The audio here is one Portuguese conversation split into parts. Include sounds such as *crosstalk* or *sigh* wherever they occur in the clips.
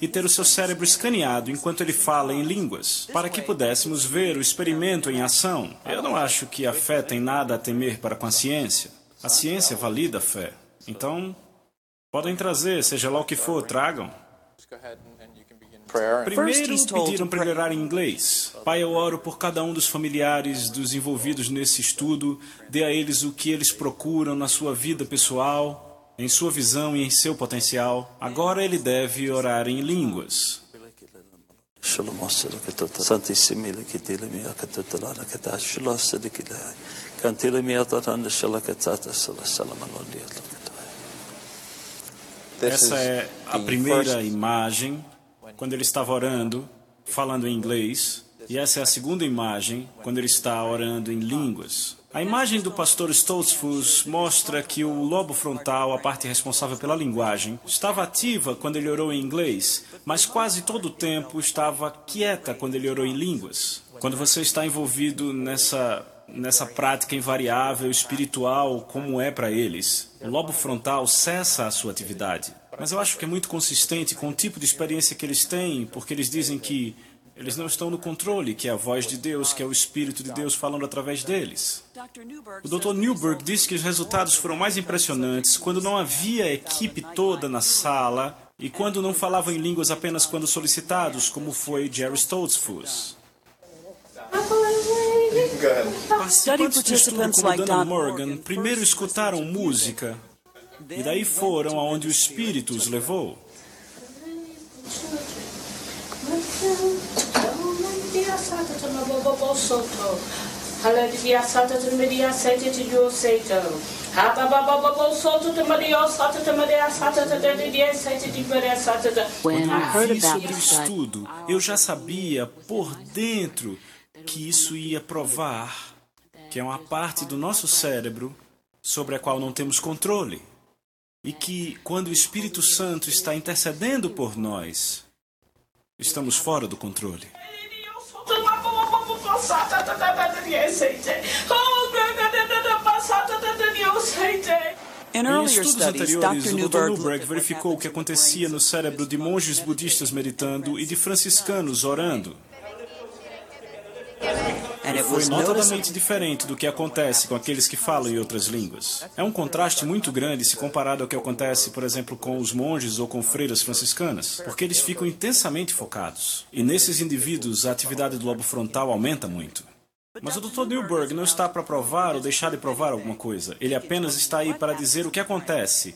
e ter o seu cérebro escaneado enquanto ele fala em línguas, para que pudéssemos ver o experimento em ação. Eu não acho que a fé tem nada a temer para com a ciência. A ciência valida a fé. Então, podem trazer, seja lá o que for, tragam. Primeiro pediram para ele orar em inglês. Pai, eu oro por cada um dos familiares dos envolvidos nesse estudo. Dê a eles o que eles procuram na sua vida pessoal, em sua visão e em seu potencial. Agora ele deve orar em línguas. Essa é a primeira imagem quando ele estava orando, falando em inglês, e essa é a segunda imagem, quando ele está orando em línguas. A imagem do pastor Stoltzfus mostra que o lobo frontal, a parte responsável pela linguagem, estava ativa quando ele orou em inglês, mas quase todo o tempo estava quieta quando ele orou em línguas. Quando você está envolvido nessa nessa prática invariável espiritual como é para eles, o lobo frontal cessa a sua atividade. Mas eu acho que é muito consistente com o tipo de experiência que eles têm, porque eles dizem que eles não estão no controle, que é a voz de Deus, que é o Espírito de Deus falando através deles. O Dr. Newberg disse que os resultados foram mais impressionantes quando não havia a equipe toda na sala e quando não falavam em línguas apenas quando solicitados, como foi Jerry Stoltzfus. Participantes do estudo como Dana Morgan primeiro escutaram música e daí foram aonde o Espírito os levou. Quando eu vi sobre o estudo, eu já sabia por dentro que isso ia provar que é uma parte do nosso cérebro sobre a qual não temos controle. E que, quando o Espírito Santo está intercedendo por nós, estamos fora do controle. Em estudos anteriores, o Dr. Newberg verificou o que acontecia no cérebro de monges budistas meditando e de franciscanos orando. Foi notadamente diferente do que acontece com aqueles que falam em outras línguas. É um contraste muito grande se comparado ao que acontece, por exemplo, com os monges ou com freiras franciscanas, porque eles ficam intensamente focados. E nesses indivíduos, a atividade do lobo frontal aumenta muito. Mas o Dr. Newberg não está para provar ou deixar de provar alguma coisa. Ele apenas está aí para dizer o que acontece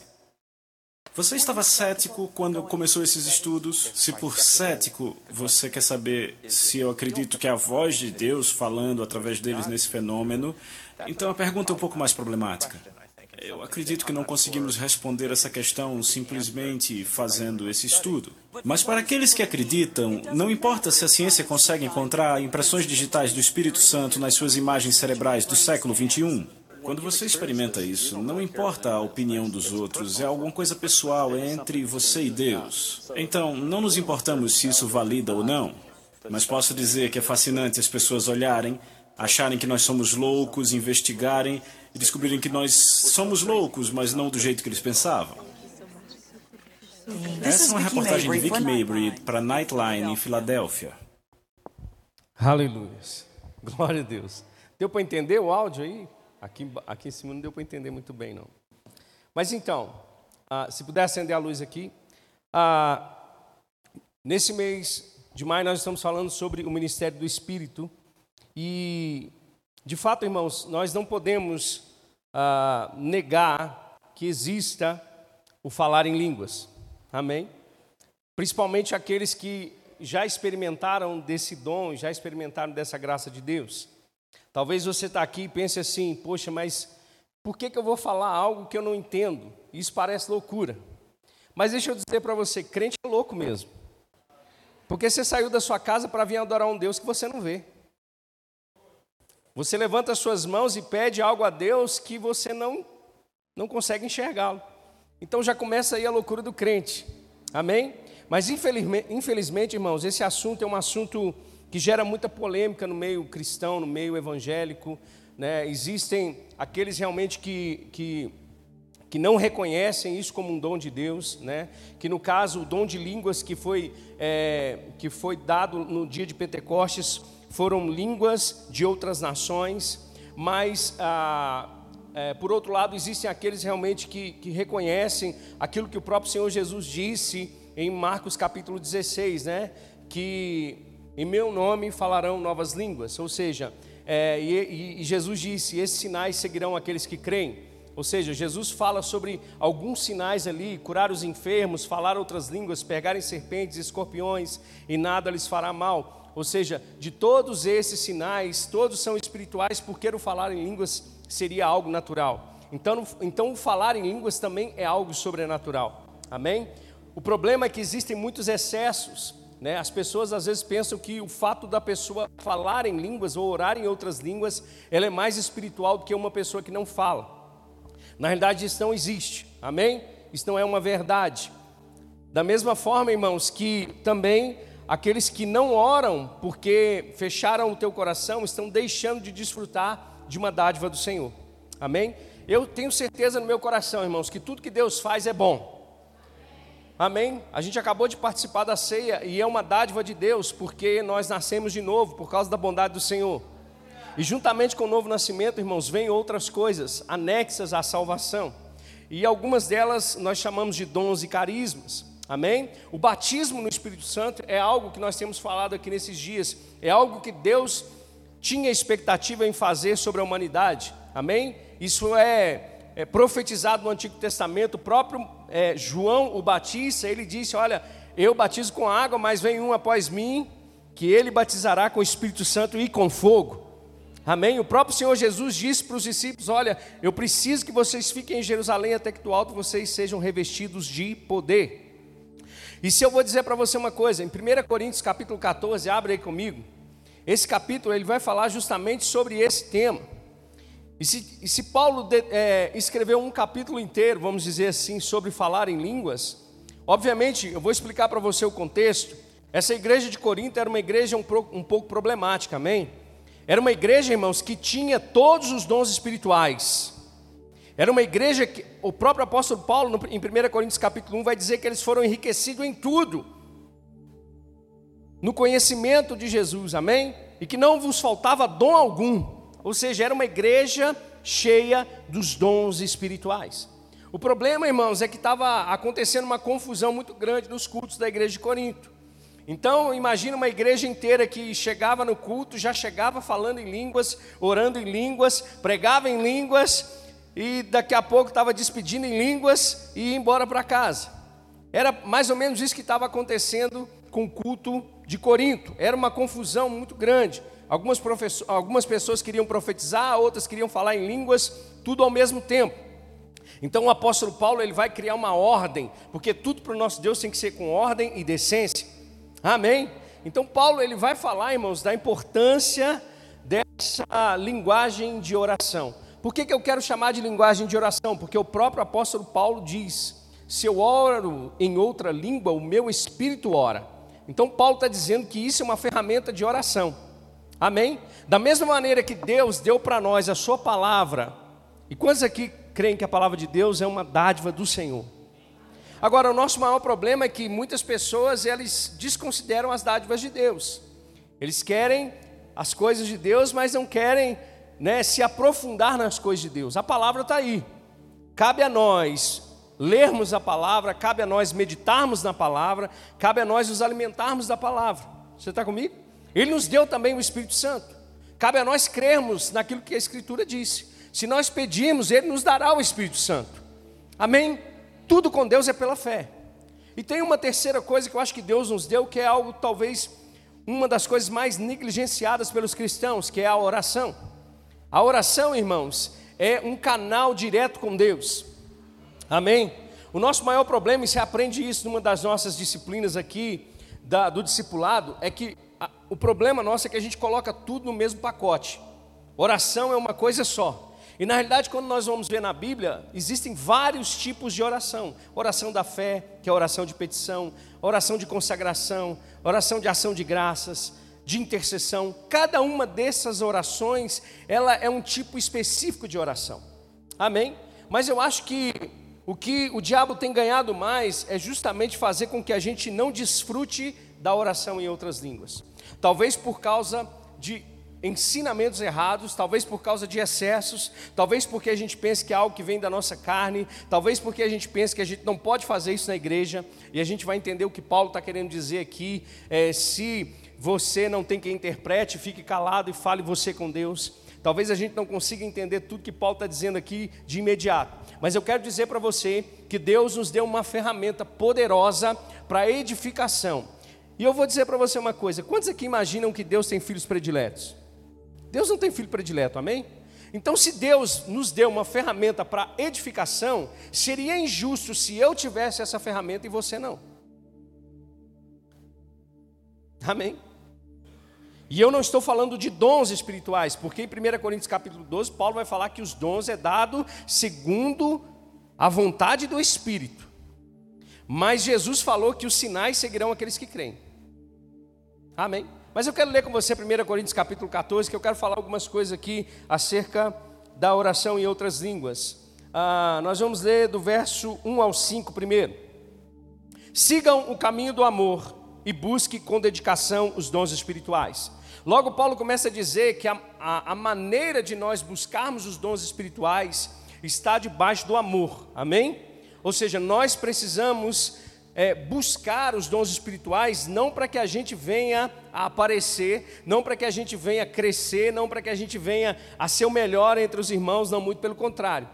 você estava cético quando começou esses estudos? Se por cético você quer saber se eu acredito que é a voz de Deus falando através deles nesse fenômeno, então a pergunta é um pouco mais problemática. Eu acredito que não conseguimos responder essa questão simplesmente fazendo esse estudo. Mas para aqueles que acreditam, não importa se a ciência consegue encontrar impressões digitais do Espírito Santo nas suas imagens cerebrais do século 21. Quando você experimenta isso, não importa a opinião dos outros, é alguma coisa pessoal é entre você e Deus. Então, não nos importamos se isso valida ou não, mas posso dizer que é fascinante as pessoas olharem, acharem que nós somos loucos, investigarem e descobrirem que nós somos loucos, mas não do jeito que eles pensavam. Essa é uma reportagem de Vic Mabry para Nightline em Filadélfia. Aleluia. Glória a Deus. Deu para entender o áudio aí? Aqui, aqui em cima não deu para entender muito bem, não. Mas então, ah, se puder acender a luz aqui. Ah, nesse mês de maio, nós estamos falando sobre o ministério do Espírito. E, de fato, irmãos, nós não podemos ah, negar que exista o falar em línguas. Amém? Principalmente aqueles que já experimentaram desse dom, já experimentaram dessa graça de Deus. Talvez você está aqui e pense assim: poxa, mas por que, que eu vou falar algo que eu não entendo? Isso parece loucura. Mas deixa eu dizer para você: crente é louco mesmo. Porque você saiu da sua casa para vir adorar um Deus que você não vê. Você levanta as suas mãos e pede algo a Deus que você não, não consegue enxergá-lo. Então já começa aí a loucura do crente. Amém? Mas infelizmente, infelizmente, irmãos, esse assunto é um assunto que gera muita polêmica no meio cristão, no meio evangélico. Né? Existem aqueles realmente que, que que não reconhecem isso como um dom de Deus, né? que no caso o dom de línguas que foi, é, que foi dado no dia de Pentecostes foram línguas de outras nações, mas ah, é, por outro lado existem aqueles realmente que, que reconhecem aquilo que o próprio Senhor Jesus disse em Marcos capítulo 16, né? que em meu nome falarão novas línguas, ou seja, é, e, e Jesus disse: esses sinais seguirão aqueles que creem. Ou seja, Jesus fala sobre alguns sinais ali: curar os enfermos, falar outras línguas, pegarem serpentes, escorpiões e nada lhes fará mal. Ou seja, de todos esses sinais, todos são espirituais, porque o falar em línguas seria algo natural. Então, então o falar em línguas também é algo sobrenatural. Amém? O problema é que existem muitos excessos. Né? As pessoas às vezes pensam que o fato da pessoa falar em línguas ou orar em outras línguas, ela é mais espiritual do que uma pessoa que não fala. Na realidade, isso não existe, amém? Isso não é uma verdade. Da mesma forma, irmãos, que também aqueles que não oram porque fecharam o teu coração estão deixando de desfrutar de uma dádiva do Senhor, amém? Eu tenho certeza no meu coração, irmãos, que tudo que Deus faz é bom. Amém? A gente acabou de participar da ceia e é uma dádiva de Deus, porque nós nascemos de novo por causa da bondade do Senhor. E juntamente com o novo nascimento, irmãos, vem outras coisas anexas à salvação. E algumas delas nós chamamos de dons e carismas. Amém? O batismo no Espírito Santo é algo que nós temos falado aqui nesses dias. É algo que Deus tinha expectativa em fazer sobre a humanidade. Amém? Isso é, é profetizado no Antigo Testamento. O próprio é, João o Batista, ele disse: Olha, eu batizo com água, mas vem um após mim, que ele batizará com o Espírito Santo e com fogo. Amém? O próprio Senhor Jesus disse para os discípulos: Olha, eu preciso que vocês fiquem em Jerusalém até que do alto vocês sejam revestidos de poder. E se eu vou dizer para você uma coisa, em 1 Coríntios capítulo 14, abre aí comigo. Esse capítulo ele vai falar justamente sobre esse tema. E se, e se Paulo de, é, escreveu um capítulo inteiro, vamos dizer assim, sobre falar em línguas, obviamente eu vou explicar para você o contexto. Essa igreja de Corinto era uma igreja um, um pouco problemática, amém? Era uma igreja, irmãos, que tinha todos os dons espirituais. Era uma igreja que o próprio apóstolo Paulo, em 1 Coríntios capítulo 1, vai dizer que eles foram enriquecidos em tudo. No conhecimento de Jesus, amém? E que não vos faltava dom algum. Ou seja, era uma igreja cheia dos dons espirituais. O problema, irmãos, é que estava acontecendo uma confusão muito grande nos cultos da igreja de Corinto. Então, imagina uma igreja inteira que chegava no culto, já chegava falando em línguas, orando em línguas, pregava em línguas e daqui a pouco estava despedindo em línguas e ia embora para casa. Era mais ou menos isso que estava acontecendo com o culto de Corinto. Era uma confusão muito grande. Algumas, algumas pessoas queriam profetizar, outras queriam falar em línguas, tudo ao mesmo tempo. Então o apóstolo Paulo ele vai criar uma ordem, porque tudo para o nosso Deus tem que ser com ordem e decência. Amém? Então Paulo ele vai falar, irmãos, da importância dessa linguagem de oração. Por que, que eu quero chamar de linguagem de oração? Porque o próprio apóstolo Paulo diz: se eu oro em outra língua, o meu espírito ora. Então Paulo está dizendo que isso é uma ferramenta de oração. Amém? Da mesma maneira que Deus deu para nós a sua palavra, e quantos aqui creem que a palavra de Deus é uma dádiva do Senhor? Agora, o nosso maior problema é que muitas pessoas eles desconsideram as dádivas de Deus. Eles querem as coisas de Deus, mas não querem né, se aprofundar nas coisas de Deus. A palavra está aí. Cabe a nós lermos a palavra, cabe a nós meditarmos na palavra, cabe a nós nos alimentarmos da palavra. Você está comigo? Ele nos deu também o Espírito Santo. Cabe a nós crermos naquilo que a Escritura disse. Se nós pedirmos, Ele nos dará o Espírito Santo. Amém? Tudo com Deus é pela fé. E tem uma terceira coisa que eu acho que Deus nos deu, que é algo talvez uma das coisas mais negligenciadas pelos cristãos, que é a oração. A oração, irmãos, é um canal direto com Deus. Amém? O nosso maior problema, e você aprende isso numa das nossas disciplinas aqui, da, do discipulado, é que o problema nosso é que a gente coloca tudo no mesmo pacote. Oração é uma coisa só. E na realidade, quando nós vamos ver na Bíblia, existem vários tipos de oração: oração da fé, que é oração de petição, oração de consagração, oração de ação de graças, de intercessão. Cada uma dessas orações, ela é um tipo específico de oração. Amém? Mas eu acho que o que o diabo tem ganhado mais é justamente fazer com que a gente não desfrute da oração em outras línguas. Talvez por causa de ensinamentos errados, talvez por causa de excessos, talvez porque a gente pense que é algo que vem da nossa carne, talvez porque a gente pense que a gente não pode fazer isso na igreja, e a gente vai entender o que Paulo está querendo dizer aqui. É, se você não tem quem interprete, fique calado e fale você com Deus. Talvez a gente não consiga entender tudo que Paulo está dizendo aqui de imediato, mas eu quero dizer para você que Deus nos deu uma ferramenta poderosa para edificação. E eu vou dizer para você uma coisa: quantos aqui imaginam que Deus tem filhos prediletos? Deus não tem filho predileto, amém? Então, se Deus nos deu uma ferramenta para edificação, seria injusto se eu tivesse essa ferramenta e você não. Amém? E eu não estou falando de dons espirituais, porque em 1 Coríntios capítulo 12, Paulo vai falar que os dons é dado segundo a vontade do Espírito. Mas Jesus falou que os sinais seguirão aqueles que creem. Amém? Mas eu quero ler com você 1 Coríntios capítulo 14, que eu quero falar algumas coisas aqui acerca da oração em outras línguas. Ah, nós vamos ler do verso 1 ao 5 primeiro. Sigam o caminho do amor e busque com dedicação os dons espirituais. Logo, Paulo começa a dizer que a, a, a maneira de nós buscarmos os dons espirituais está debaixo do amor, amém? Ou seja, nós precisamos é, buscar os dons espirituais não para que a gente venha a aparecer, não para que a gente venha crescer, não para que a gente venha a ser o melhor entre os irmãos, não muito pelo contrário.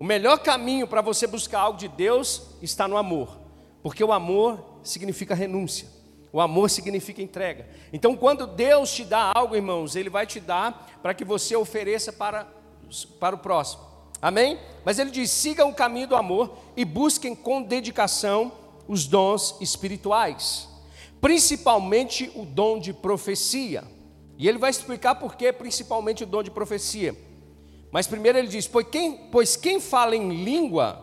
O melhor caminho para você buscar algo de Deus está no amor, porque o amor significa renúncia. O amor significa entrega. Então, quando Deus te dá algo, irmãos, Ele vai te dar para que você ofereça para, para o próximo. Amém? Mas Ele diz: sigam o caminho do amor e busquem com dedicação os dons espirituais, principalmente o dom de profecia. E Ele vai explicar por que, principalmente, o dom de profecia. Mas primeiro ele diz: pois quem, pois quem fala em língua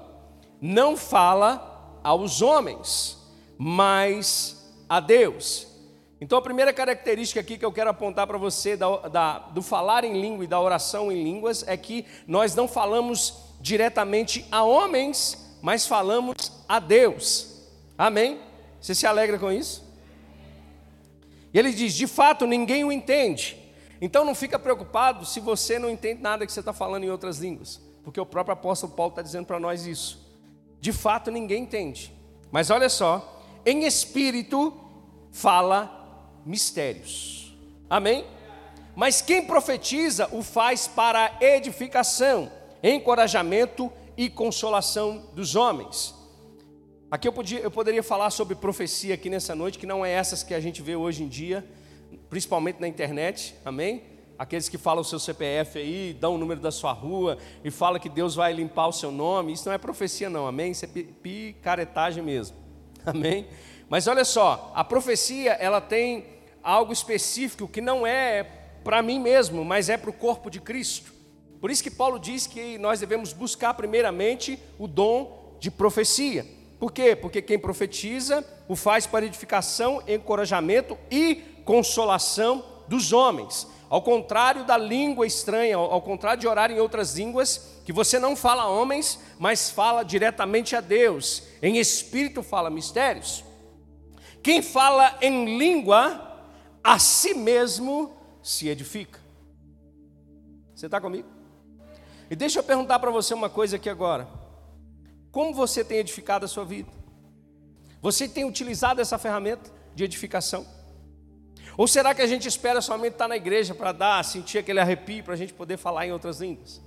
não fala aos homens, mas a Deus. Então, a primeira característica aqui que eu quero apontar para você da, da, do falar em língua e da oração em línguas é que nós não falamos diretamente a homens, mas falamos a Deus. Amém? Você se alegra com isso? E ele diz: de fato, ninguém o entende. Então, não fica preocupado se você não entende nada que você está falando em outras línguas, porque o próprio apóstolo Paulo está dizendo para nós isso. De fato, ninguém entende. Mas olha só, em espírito fala mistérios. Amém? Mas quem profetiza o faz para edificação, encorajamento e consolação dos homens. Aqui eu, podia, eu poderia falar sobre profecia aqui nessa noite, que não é essas que a gente vê hoje em dia, principalmente na internet, amém? Aqueles que falam o seu CPF aí, dão o número da sua rua e fala que Deus vai limpar o seu nome, isso não é profecia não, amém? Isso é picaretagem mesmo. *laughs* Amém? Mas olha só, a profecia ela tem algo específico que não é para mim mesmo, mas é para o corpo de Cristo. Por isso que Paulo diz que nós devemos buscar primeiramente o dom de profecia. Por quê? Porque quem profetiza o faz para edificação, encorajamento e consolação dos homens. Ao contrário da língua estranha, ao contrário de orar em outras línguas, que você não fala a homens, mas fala diretamente a Deus. Em espírito fala mistérios. Quem fala em língua, a si mesmo se edifica. Você está comigo? E deixa eu perguntar para você uma coisa aqui agora. Como você tem edificado a sua vida? Você tem utilizado essa ferramenta de edificação? Ou será que a gente espera somente estar na igreja para dar, sentir aquele arrepio para a gente poder falar em outras línguas?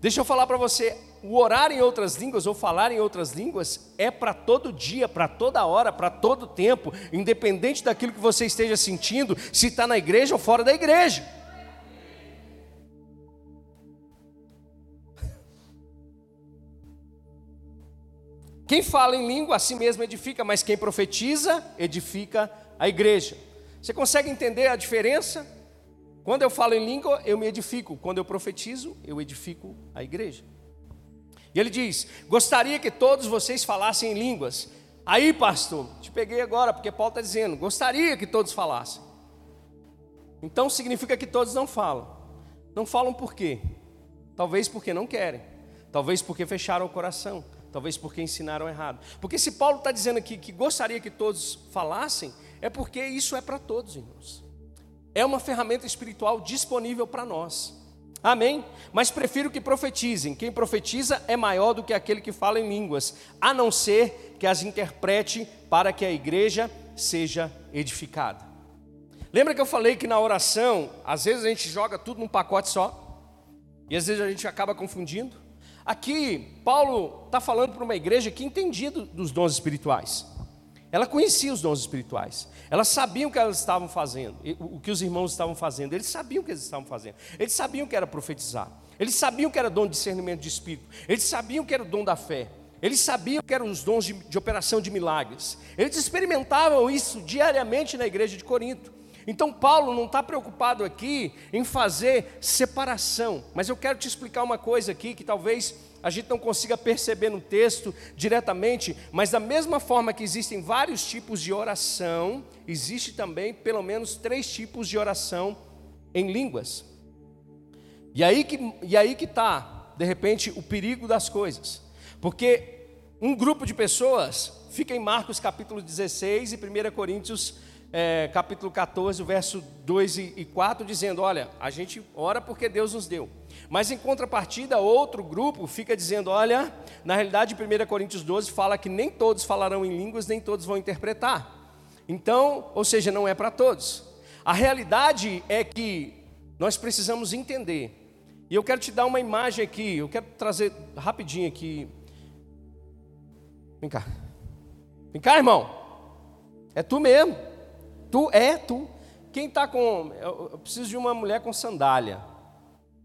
Deixa eu falar para você, o orar em outras línguas ou falar em outras línguas é para todo dia, para toda hora, para todo tempo, independente daquilo que você esteja sentindo, se está na igreja ou fora da igreja. Quem fala em língua a si mesmo edifica, mas quem profetiza edifica a igreja. Você consegue entender a diferença? Quando eu falo em língua, eu me edifico. Quando eu profetizo, eu edifico a igreja. E ele diz: Gostaria que todos vocês falassem em línguas. Aí, pastor, te peguei agora, porque Paulo está dizendo: Gostaria que todos falassem. Então significa que todos não falam. Não falam por quê? Talvez porque não querem. Talvez porque fecharam o coração, talvez porque ensinaram errado. Porque se Paulo está dizendo aqui que gostaria que todos falassem, é porque isso é para todos, irmãos. É uma ferramenta espiritual disponível para nós. Amém? Mas prefiro que profetizem. Quem profetiza é maior do que aquele que fala em línguas, a não ser que as interprete para que a igreja seja edificada. Lembra que eu falei que na oração, às vezes a gente joga tudo num pacote só? E às vezes a gente acaba confundindo? Aqui, Paulo está falando para uma igreja que entendia dos dons espirituais. Ela conhecia os dons espirituais. Elas sabiam o que elas estavam fazendo, o que os irmãos estavam fazendo. Eles sabiam o que eles estavam fazendo. Eles sabiam o que era profetizar. Eles sabiam que era dom de discernimento de espírito. Eles sabiam que era o dom da fé. Eles sabiam que eram os dons de, de operação de milagres. Eles experimentavam isso diariamente na igreja de Corinto. Então, Paulo não está preocupado aqui em fazer separação, mas eu quero te explicar uma coisa aqui que talvez a gente não consiga perceber no texto diretamente, mas da mesma forma que existem vários tipos de oração, existe também pelo menos três tipos de oração em línguas. E aí que e aí que está, de repente, o perigo das coisas, porque um grupo de pessoas fica em Marcos capítulo 16 e 1 Coríntios é, capítulo 14, verso 2 e 4, dizendo: Olha, a gente ora porque Deus nos deu. Mas em contrapartida, outro grupo fica dizendo: Olha, na realidade, 1 Coríntios 12 fala que nem todos falarão em línguas, nem todos vão interpretar. Então, ou seja, não é para todos. A realidade é que nós precisamos entender. E eu quero te dar uma imagem aqui, eu quero trazer rapidinho aqui. Vem cá. Vem cá, irmão. É tu mesmo. Tu é tu. Quem está com. Eu preciso de uma mulher com sandália.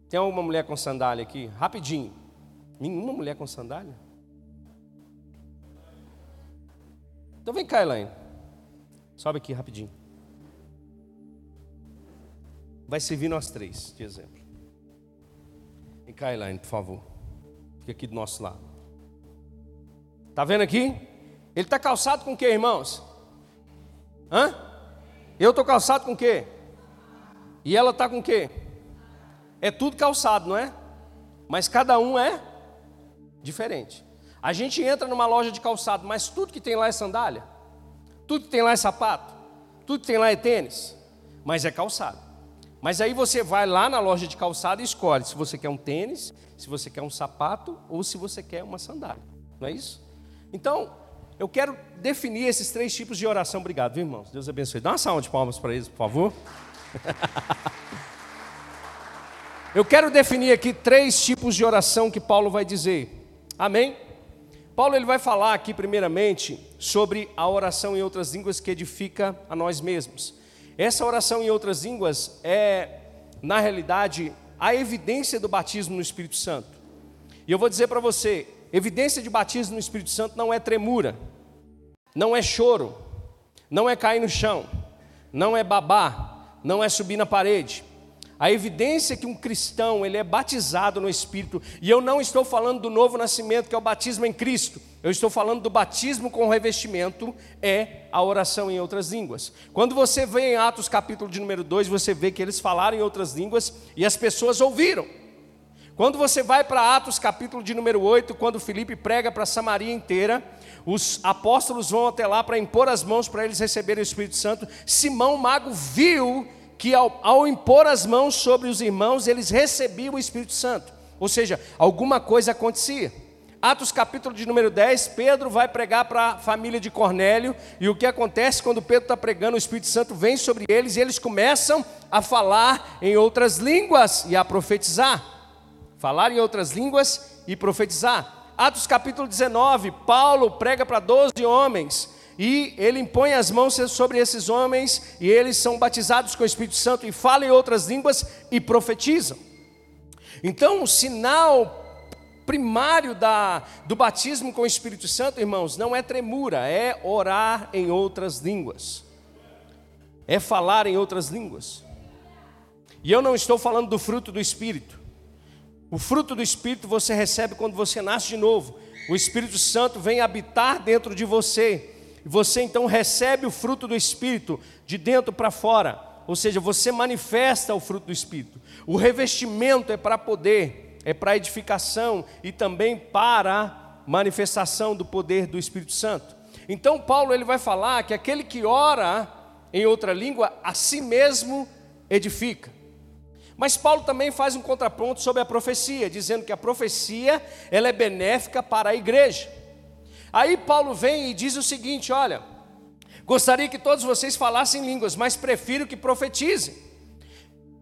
Tem alguma mulher com sandália aqui? Rapidinho. Nenhuma mulher com sandália? Então vem cá, Elaine. Sobe aqui rapidinho. Vai servir nós três, de exemplo. Vem cá, Elaine, por favor. Fica aqui do nosso lado. Tá vendo aqui? Ele está calçado com o que, irmãos? Hã? Eu estou calçado com o quê? E ela está com o quê? É tudo calçado, não é? Mas cada um é diferente. A gente entra numa loja de calçado, mas tudo que tem lá é sandália, tudo que tem lá é sapato, tudo que tem lá é tênis, mas é calçado. Mas aí você vai lá na loja de calçado e escolhe se você quer um tênis, se você quer um sapato ou se você quer uma sandália. Não é isso? Então, eu quero definir esses três tipos de oração. Obrigado, viu, irmãos? Deus abençoe. Dá uma salva de palmas para eles, por favor. *laughs* Eu quero definir aqui três tipos de oração que Paulo vai dizer. Amém? Paulo ele vai falar aqui primeiramente sobre a oração em outras línguas que edifica a nós mesmos. Essa oração em outras línguas é, na realidade, a evidência do batismo no Espírito Santo. E eu vou dizer para você, evidência de batismo no Espírito Santo não é tremura. Não é choro, não é cair no chão, não é babar, não é subir na parede. A evidência que um cristão ele é batizado no Espírito, e eu não estou falando do novo nascimento, que é o batismo em Cristo, eu estou falando do batismo com revestimento, é a oração em outras línguas. Quando você vê em Atos capítulo de número 2, você vê que eles falaram em outras línguas e as pessoas ouviram. Quando você vai para Atos capítulo de número 8, quando Felipe prega para Samaria inteira, os apóstolos vão até lá para impor as mãos para eles receberem o Espírito Santo. Simão Mago viu que ao, ao, impor as mãos sobre os irmãos, eles recebiam o Espírito Santo. Ou seja, alguma coisa acontecia. Atos capítulo de número 10, Pedro vai pregar para a família de Cornélio, e o que acontece quando Pedro está pregando, o Espírito Santo vem sobre eles e eles começam a falar em outras línguas e a profetizar. Falar em outras línguas e profetizar. Atos capítulo 19, Paulo prega para 12 homens e ele impõe as mãos sobre esses homens e eles são batizados com o Espírito Santo e falam em outras línguas e profetizam. Então, o sinal primário da, do batismo com o Espírito Santo, irmãos, não é tremura, é orar em outras línguas, é falar em outras línguas. E eu não estou falando do fruto do Espírito, o fruto do Espírito você recebe quando você nasce de novo. O Espírito Santo vem habitar dentro de você. E você então recebe o fruto do Espírito de dentro para fora. Ou seja, você manifesta o fruto do Espírito. O revestimento é para poder É para edificação e também para manifestação do poder do Espírito Santo. Então Paulo ele vai falar que aquele que ora em outra língua a si mesmo edifica. Mas Paulo também faz um contraponto sobre a profecia, dizendo que a profecia ela é benéfica para a igreja. Aí Paulo vem e diz o seguinte: olha, gostaria que todos vocês falassem línguas, mas prefiro que profetizem.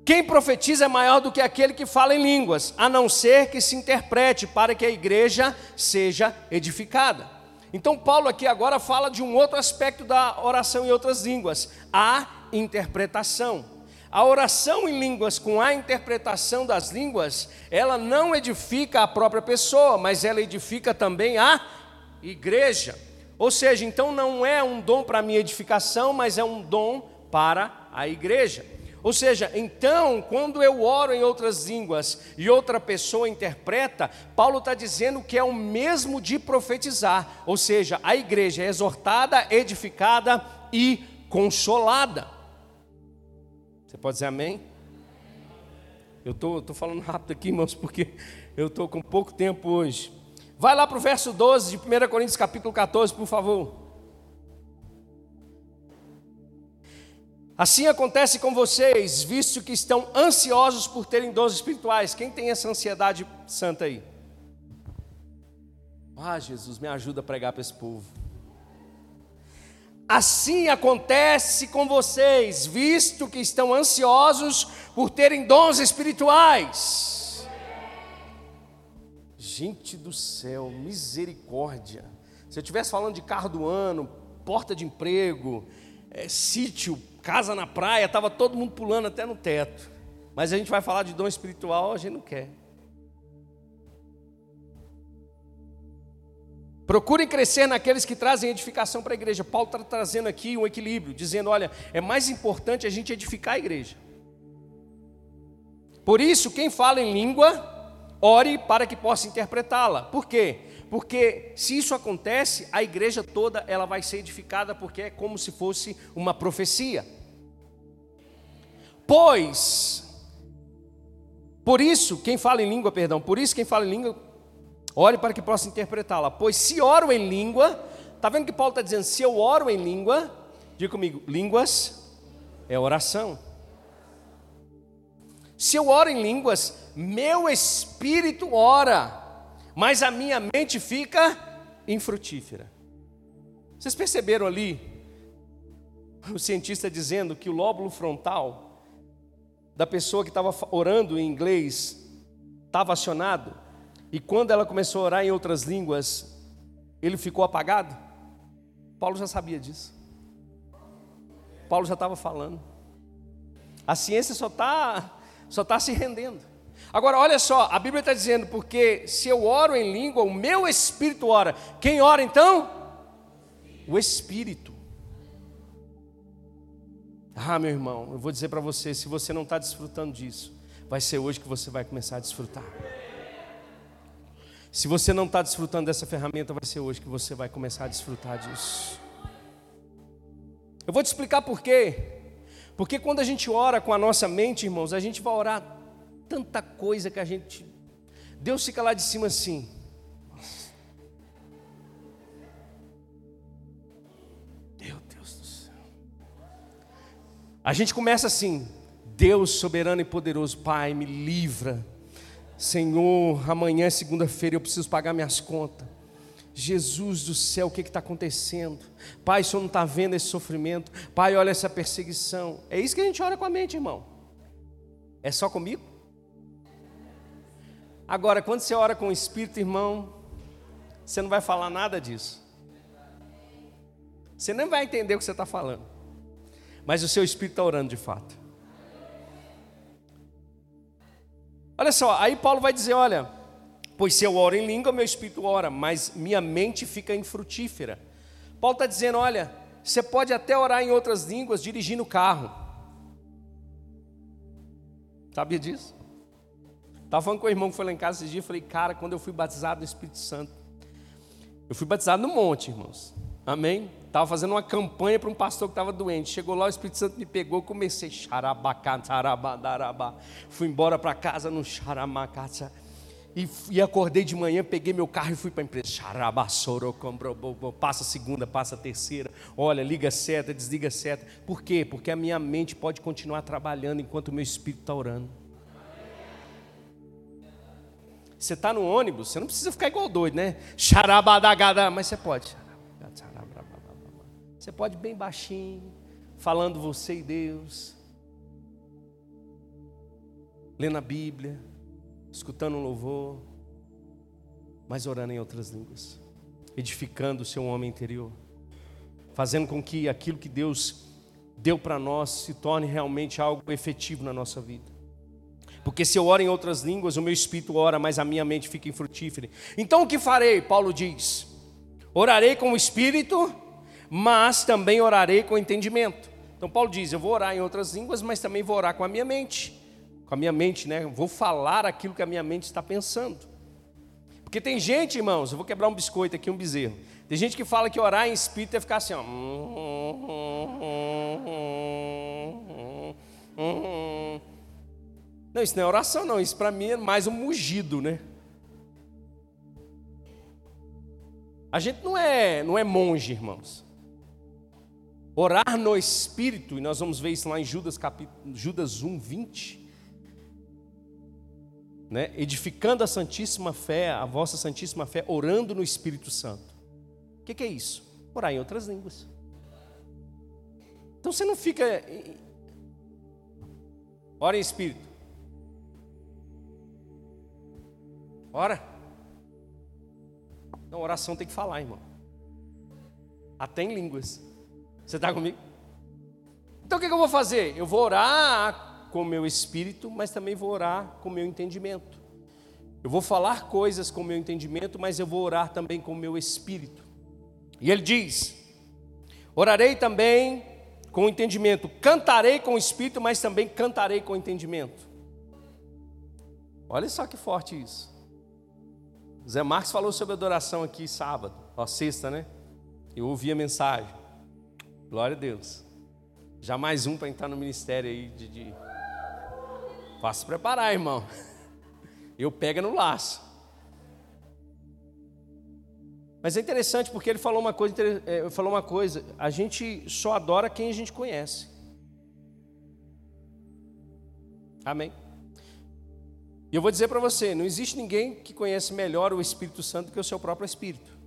Quem profetiza é maior do que aquele que fala em línguas, a não ser que se interprete para que a igreja seja edificada. Então, Paulo aqui agora fala de um outro aspecto da oração em outras línguas, a interpretação. A oração em línguas com a interpretação das línguas, ela não edifica a própria pessoa, mas ela edifica também a igreja. Ou seja, então não é um dom para a minha edificação, mas é um dom para a igreja. Ou seja, então, quando eu oro em outras línguas e outra pessoa interpreta, Paulo está dizendo que é o mesmo de profetizar, ou seja, a igreja é exortada, edificada e consolada. Você pode dizer amém? Eu estou tô, tô falando rápido aqui, irmãos, porque eu estou com pouco tempo hoje. Vai lá para o verso 12 de 1 Coríntios capítulo 14, por favor. Assim acontece com vocês, visto que estão ansiosos por terem dons espirituais. Quem tem essa ansiedade santa aí? Ah, Jesus, me ajuda a pregar para esse povo. Assim acontece com vocês, visto que estão ansiosos por terem dons espirituais. Gente do céu, misericórdia. Se eu estivesse falando de carro do ano, porta de emprego, é, sítio, casa na praia, estava todo mundo pulando até no teto. Mas a gente vai falar de dom espiritual, a gente não quer. Procurem crescer naqueles que trazem edificação para a igreja. Paulo está trazendo aqui um equilíbrio, dizendo: olha, é mais importante a gente edificar a igreja. Por isso, quem fala em língua, ore para que possa interpretá-la. Por quê? Porque se isso acontece, a igreja toda ela vai ser edificada porque é como se fosse uma profecia. Pois por isso, quem fala em língua, perdão, por isso quem fala em língua, ore para que possa interpretá-la. Pois se oro em língua, está vendo que Paulo está dizendo? Se eu oro em língua, diga comigo, línguas é oração. Se eu oro em línguas, meu espírito ora, mas a minha mente fica infrutífera. Vocês perceberam ali o cientista dizendo que o lóbulo frontal da pessoa que estava orando em inglês estava acionado e quando ela começou a orar em outras línguas, ele ficou apagado? Paulo já sabia disso. Paulo já estava falando. A ciência só está só tá se rendendo. Agora, olha só, a Bíblia está dizendo, porque se eu oro em língua, o meu espírito ora. Quem ora então? O espírito. Ah, meu irmão, eu vou dizer para você: se você não está desfrutando disso, vai ser hoje que você vai começar a desfrutar. Se você não está desfrutando dessa ferramenta, vai ser hoje que você vai começar a desfrutar disso. Eu vou te explicar por quê. Porque quando a gente ora com a nossa mente, irmãos, a gente vai orar tanta coisa que a gente. Deus fica lá de cima assim. Meu Deus do céu. A gente começa assim. Deus soberano e poderoso, Pai, me livra. Senhor, amanhã é segunda-feira, eu preciso pagar minhas contas. Jesus do céu, o que está acontecendo? Pai, o Senhor não está vendo esse sofrimento. Pai, olha essa perseguição. É isso que a gente ora com a mente, irmão. É só comigo? Agora, quando você ora com o Espírito, irmão, você não vai falar nada disso. Você nem vai entender o que você está falando. Mas o seu Espírito está orando de fato. Olha só, aí Paulo vai dizer: olha, pois se eu oro em língua, meu espírito ora, mas minha mente fica infrutífera. Paulo está dizendo: olha, você pode até orar em outras línguas dirigindo o carro. Sabia disso? Estava falando com o irmão que foi lá em casa esse dia, falei, cara, quando eu fui batizado no Espírito Santo, eu fui batizado no monte, irmãos. Amém? Estava fazendo uma campanha para um pastor que estava doente. Chegou lá, o Espírito Santo me pegou, comecei xarabacá. Fui embora para casa no xaramacá. E, e acordei de manhã, peguei meu carro e fui para a empresa. Passa a segunda, passa a terceira. Olha, liga a seta, desliga a seta. Por quê? Porque a minha mente pode continuar trabalhando enquanto o meu espírito está orando. Você está no ônibus, você não precisa ficar igual doido, né? Xarabadagada, mas você pode. Você pode bem baixinho, falando você e Deus, lendo a Bíblia, escutando um louvor, mas orando em outras línguas, edificando o seu homem interior, fazendo com que aquilo que Deus deu para nós se torne realmente algo efetivo na nossa vida. Porque se eu oro em outras línguas, o meu espírito ora, mas a minha mente fica infrutífera. Então o que farei? Paulo diz: orarei com o espírito, mas também orarei com entendimento. Então Paulo diz: eu vou orar em outras línguas, mas também vou orar com a minha mente. Com a minha mente, né? Vou falar aquilo que a minha mente está pensando. Porque tem gente, irmãos, eu vou quebrar um biscoito aqui, um bezerro. Tem gente que fala que orar em espírito é ficar assim, ó. Não, isso não é oração, não. Isso para mim é mais um mugido, né? A gente não é, não é monge, irmãos. Orar no Espírito, e nós vamos ver isso lá em Judas, capítulo, Judas 1, 20. Né? Edificando a Santíssima Fé, a vossa Santíssima Fé, orando no Espírito Santo. O que, que é isso? Orar em outras línguas. Então você não fica. Ora em Espírito. Ora. Não, oração tem que falar, irmão. Até em línguas. Você está comigo? Então o que, eu vou fazer? Eu vou orar com o meu espírito, mas também vou orar com o meu entendimento. Eu vou falar coisas com o meu entendimento, mas eu vou orar também com o meu espírito. E ele diz: Orarei também com o entendimento, cantarei com o espírito, mas também cantarei com o entendimento. Olha só que forte isso. Zé Marcos falou sobre adoração aqui sábado, ó, sexta, né? Eu ouvi a mensagem. Glória a Deus. Já mais um para entrar no ministério aí de. de... Faça preparar, irmão. *laughs* Eu pego no laço. Mas é interessante porque ele falou uma coisa, é, falou uma coisa, a gente só adora quem a gente conhece. Amém. E eu vou dizer para você: não existe ninguém que conhece melhor o Espírito Santo que o seu próprio Espírito.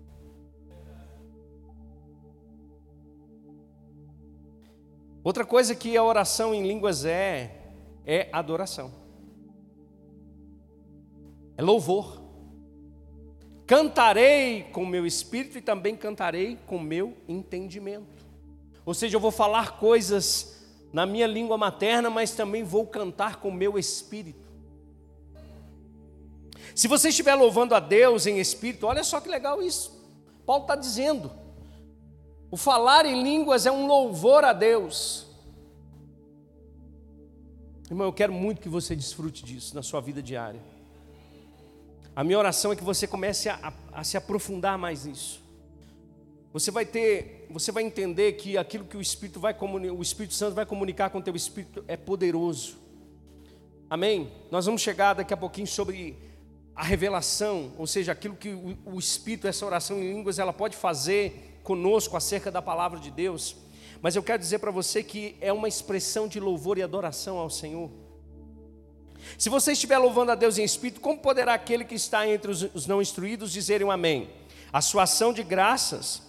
Outra coisa que a oração em línguas é, é adoração, é louvor. Cantarei com meu espírito e também cantarei com meu entendimento. Ou seja, eu vou falar coisas na minha língua materna, mas também vou cantar com meu espírito. Se você estiver louvando a Deus em espírito, olha só que legal isso. Paulo está dizendo: o falar em línguas é um louvor a Deus. Irmão, eu quero muito que você desfrute disso na sua vida diária. A minha oração é que você comece a, a, a se aprofundar mais nisso. Você vai ter, você vai entender que aquilo que o Espírito vai o Espírito Santo vai comunicar com o teu espírito é poderoso. Amém? Nós vamos chegar daqui a pouquinho sobre a revelação, ou seja, aquilo que o, o Espírito, essa oração em línguas, ela pode fazer conosco acerca da palavra de Deus. Mas eu quero dizer para você que é uma expressão de louvor e adoração ao Senhor. Se você estiver louvando a Deus em espírito, como poderá aquele que está entre os, não instruídos dizer um amém? A sua ação de graças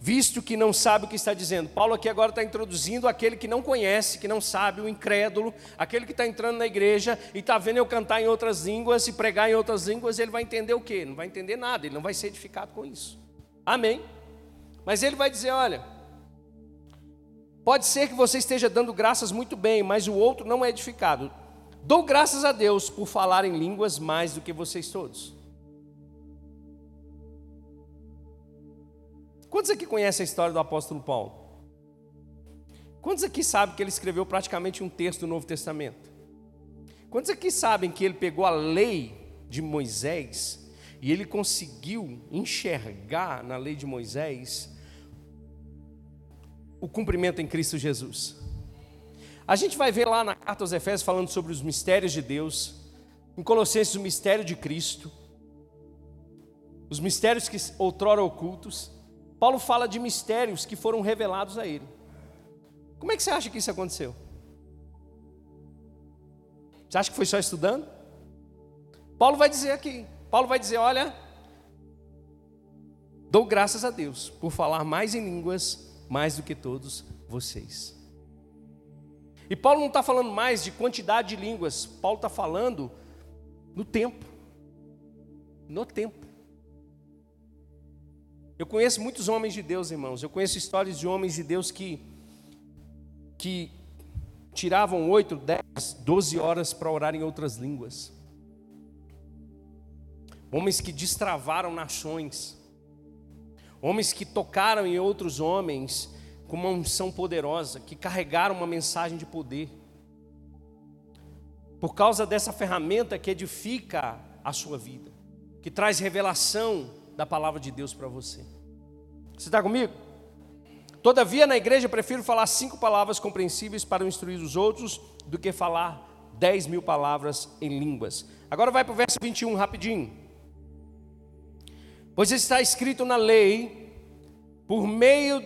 visto que não sabe o que está dizendo. Paulo aqui agora está introduzindo aquele que não conhece, que não sabe, o incrédulo, aquele que está entrando na igreja e está vendo eu cantar em outras línguas e pregar em outras línguas, ele vai entender o quê? Não vai entender nada, ele não vai ser edificado com isso. Amém? Mas ele vai dizer: olha, pode ser que você esteja dando graças muito bem, mas o outro não é edificado. Dou graças a Deus por falar em línguas mais do que vocês todos. Quantos aqui conhecem a história do apóstolo Paulo? Quantos aqui sabem que ele escreveu praticamente um texto do Novo Testamento? Quantos aqui sabem que ele pegou a lei de Moisés e ele conseguiu enxergar na lei de Moisés o cumprimento em Cristo Jesus? A gente vai ver lá na carta aos Efésios falando sobre os mistérios de Deus, em Colossenses o mistério de Cristo, os mistérios que outrora ocultos. Paulo fala de mistérios que foram revelados a ele. Como é que você acha que isso aconteceu? Você acha que foi só estudando? Paulo vai dizer aqui. Paulo vai dizer: olha, dou graças a Deus por falar mais em línguas mais do que todos vocês. E Paulo não está falando mais de quantidade de línguas, Paulo está falando no tempo. No tempo. Eu conheço muitos homens de Deus, irmãos. Eu conheço histórias de homens de Deus que, que tiravam 8, 10, 12 horas para orar em outras línguas. Homens que destravaram nações. Homens que tocaram em outros homens com uma unção poderosa, que carregaram uma mensagem de poder. Por causa dessa ferramenta que edifica a sua vida, que traz revelação da palavra de Deus para você. Você está comigo? Todavia, na igreja, prefiro falar cinco palavras compreensíveis para instruir os outros do que falar dez mil palavras em línguas. Agora vai para o verso 21, rapidinho. Pois está escrito na lei, por meio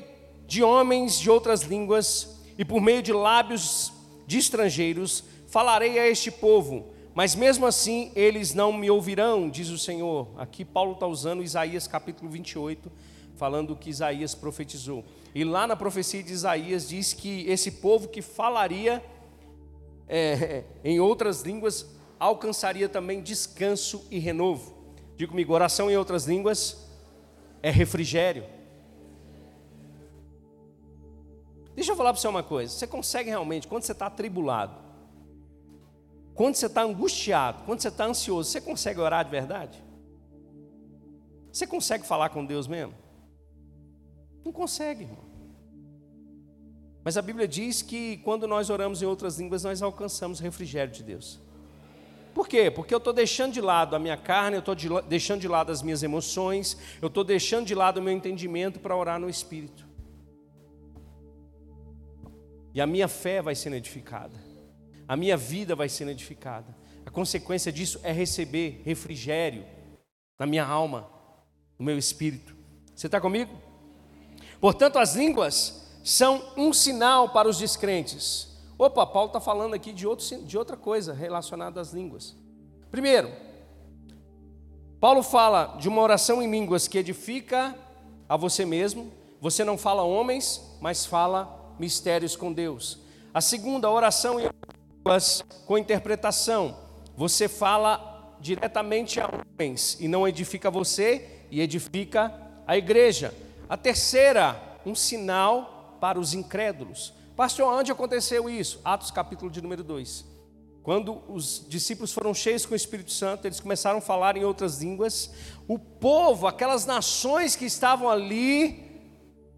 de homens de outras línguas e por meio de lábios de estrangeiros, falarei a este povo, mas mesmo assim eles não me ouvirão, diz o Senhor. Aqui Paulo está usando Isaías capítulo 28, falando o que Isaías profetizou. E lá na profecia de Isaías diz que esse povo que falaria é, *laughs* em outras línguas alcançaria também descanso e renovo. Diga comigo, oração em outras línguas é refrigério. Deixa eu falar para você uma coisa: você consegue realmente, quando você está atribulado, quando você está angustiado, quando você está ansioso, você consegue orar de verdade? Você consegue falar com Deus mesmo? Não consegue, irmão. Mas a Bíblia diz que quando nós oramos em outras línguas, nós alcançamos o refrigério de Deus. Por quê? Porque eu estou deixando de lado a minha carne, eu estou de, deixando de lado as minhas emoções, eu estou deixando de lado o meu entendimento para orar no Espírito. E a minha fé vai sendo edificada, a minha vida vai sendo edificada. A consequência disso é receber refrigério na minha alma, no meu espírito. Você está comigo? Portanto, as línguas são um sinal para os descrentes. Opa, Paulo está falando aqui de, outro, de outra coisa relacionada às línguas. Primeiro, Paulo fala de uma oração em línguas que edifica a você mesmo. Você não fala homens, mas fala mistérios com Deus. A segunda, oração em línguas com interpretação. Você fala diretamente a homens e não edifica você e edifica a igreja. A terceira, um sinal para os incrédulos. Pastor, onde aconteceu isso? Atos capítulo de número 2. Quando os discípulos foram cheios com o Espírito Santo, eles começaram a falar em outras línguas. O povo, aquelas nações que estavam ali,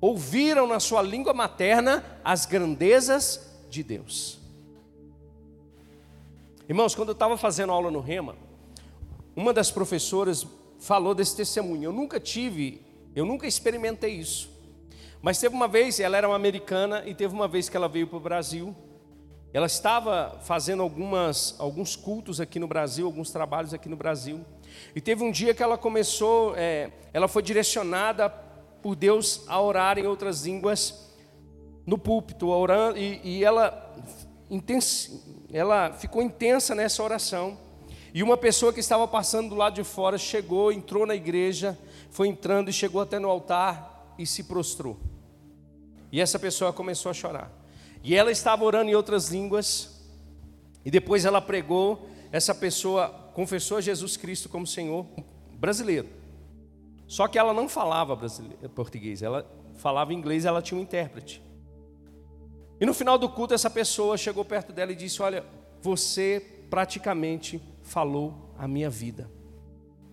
ouviram na sua língua materna as grandezas de Deus. Irmãos, quando eu estava fazendo aula no Rema, uma das professoras falou desse testemunho. Eu nunca tive, eu nunca experimentei isso. Mas teve uma vez, ela era uma americana, e teve uma vez que ela veio para o Brasil. Ela estava fazendo algumas, alguns cultos aqui no Brasil, alguns trabalhos aqui no Brasil. E teve um dia que ela começou, é, ela foi direcionada por Deus a orar em outras línguas no púlpito, orando, e, e ela, ela ficou intensa nessa oração. E uma pessoa que estava passando do lado de fora chegou, entrou na igreja, foi entrando e chegou até no altar e se prostrou. E essa pessoa começou a chorar. E ela estava orando em outras línguas. E depois ela pregou. Essa pessoa confessou a Jesus Cristo como Senhor brasileiro. Só que ela não falava português, ela falava inglês, ela tinha um intérprete. E no final do culto, essa pessoa chegou perto dela e disse: Olha, você praticamente falou a minha vida.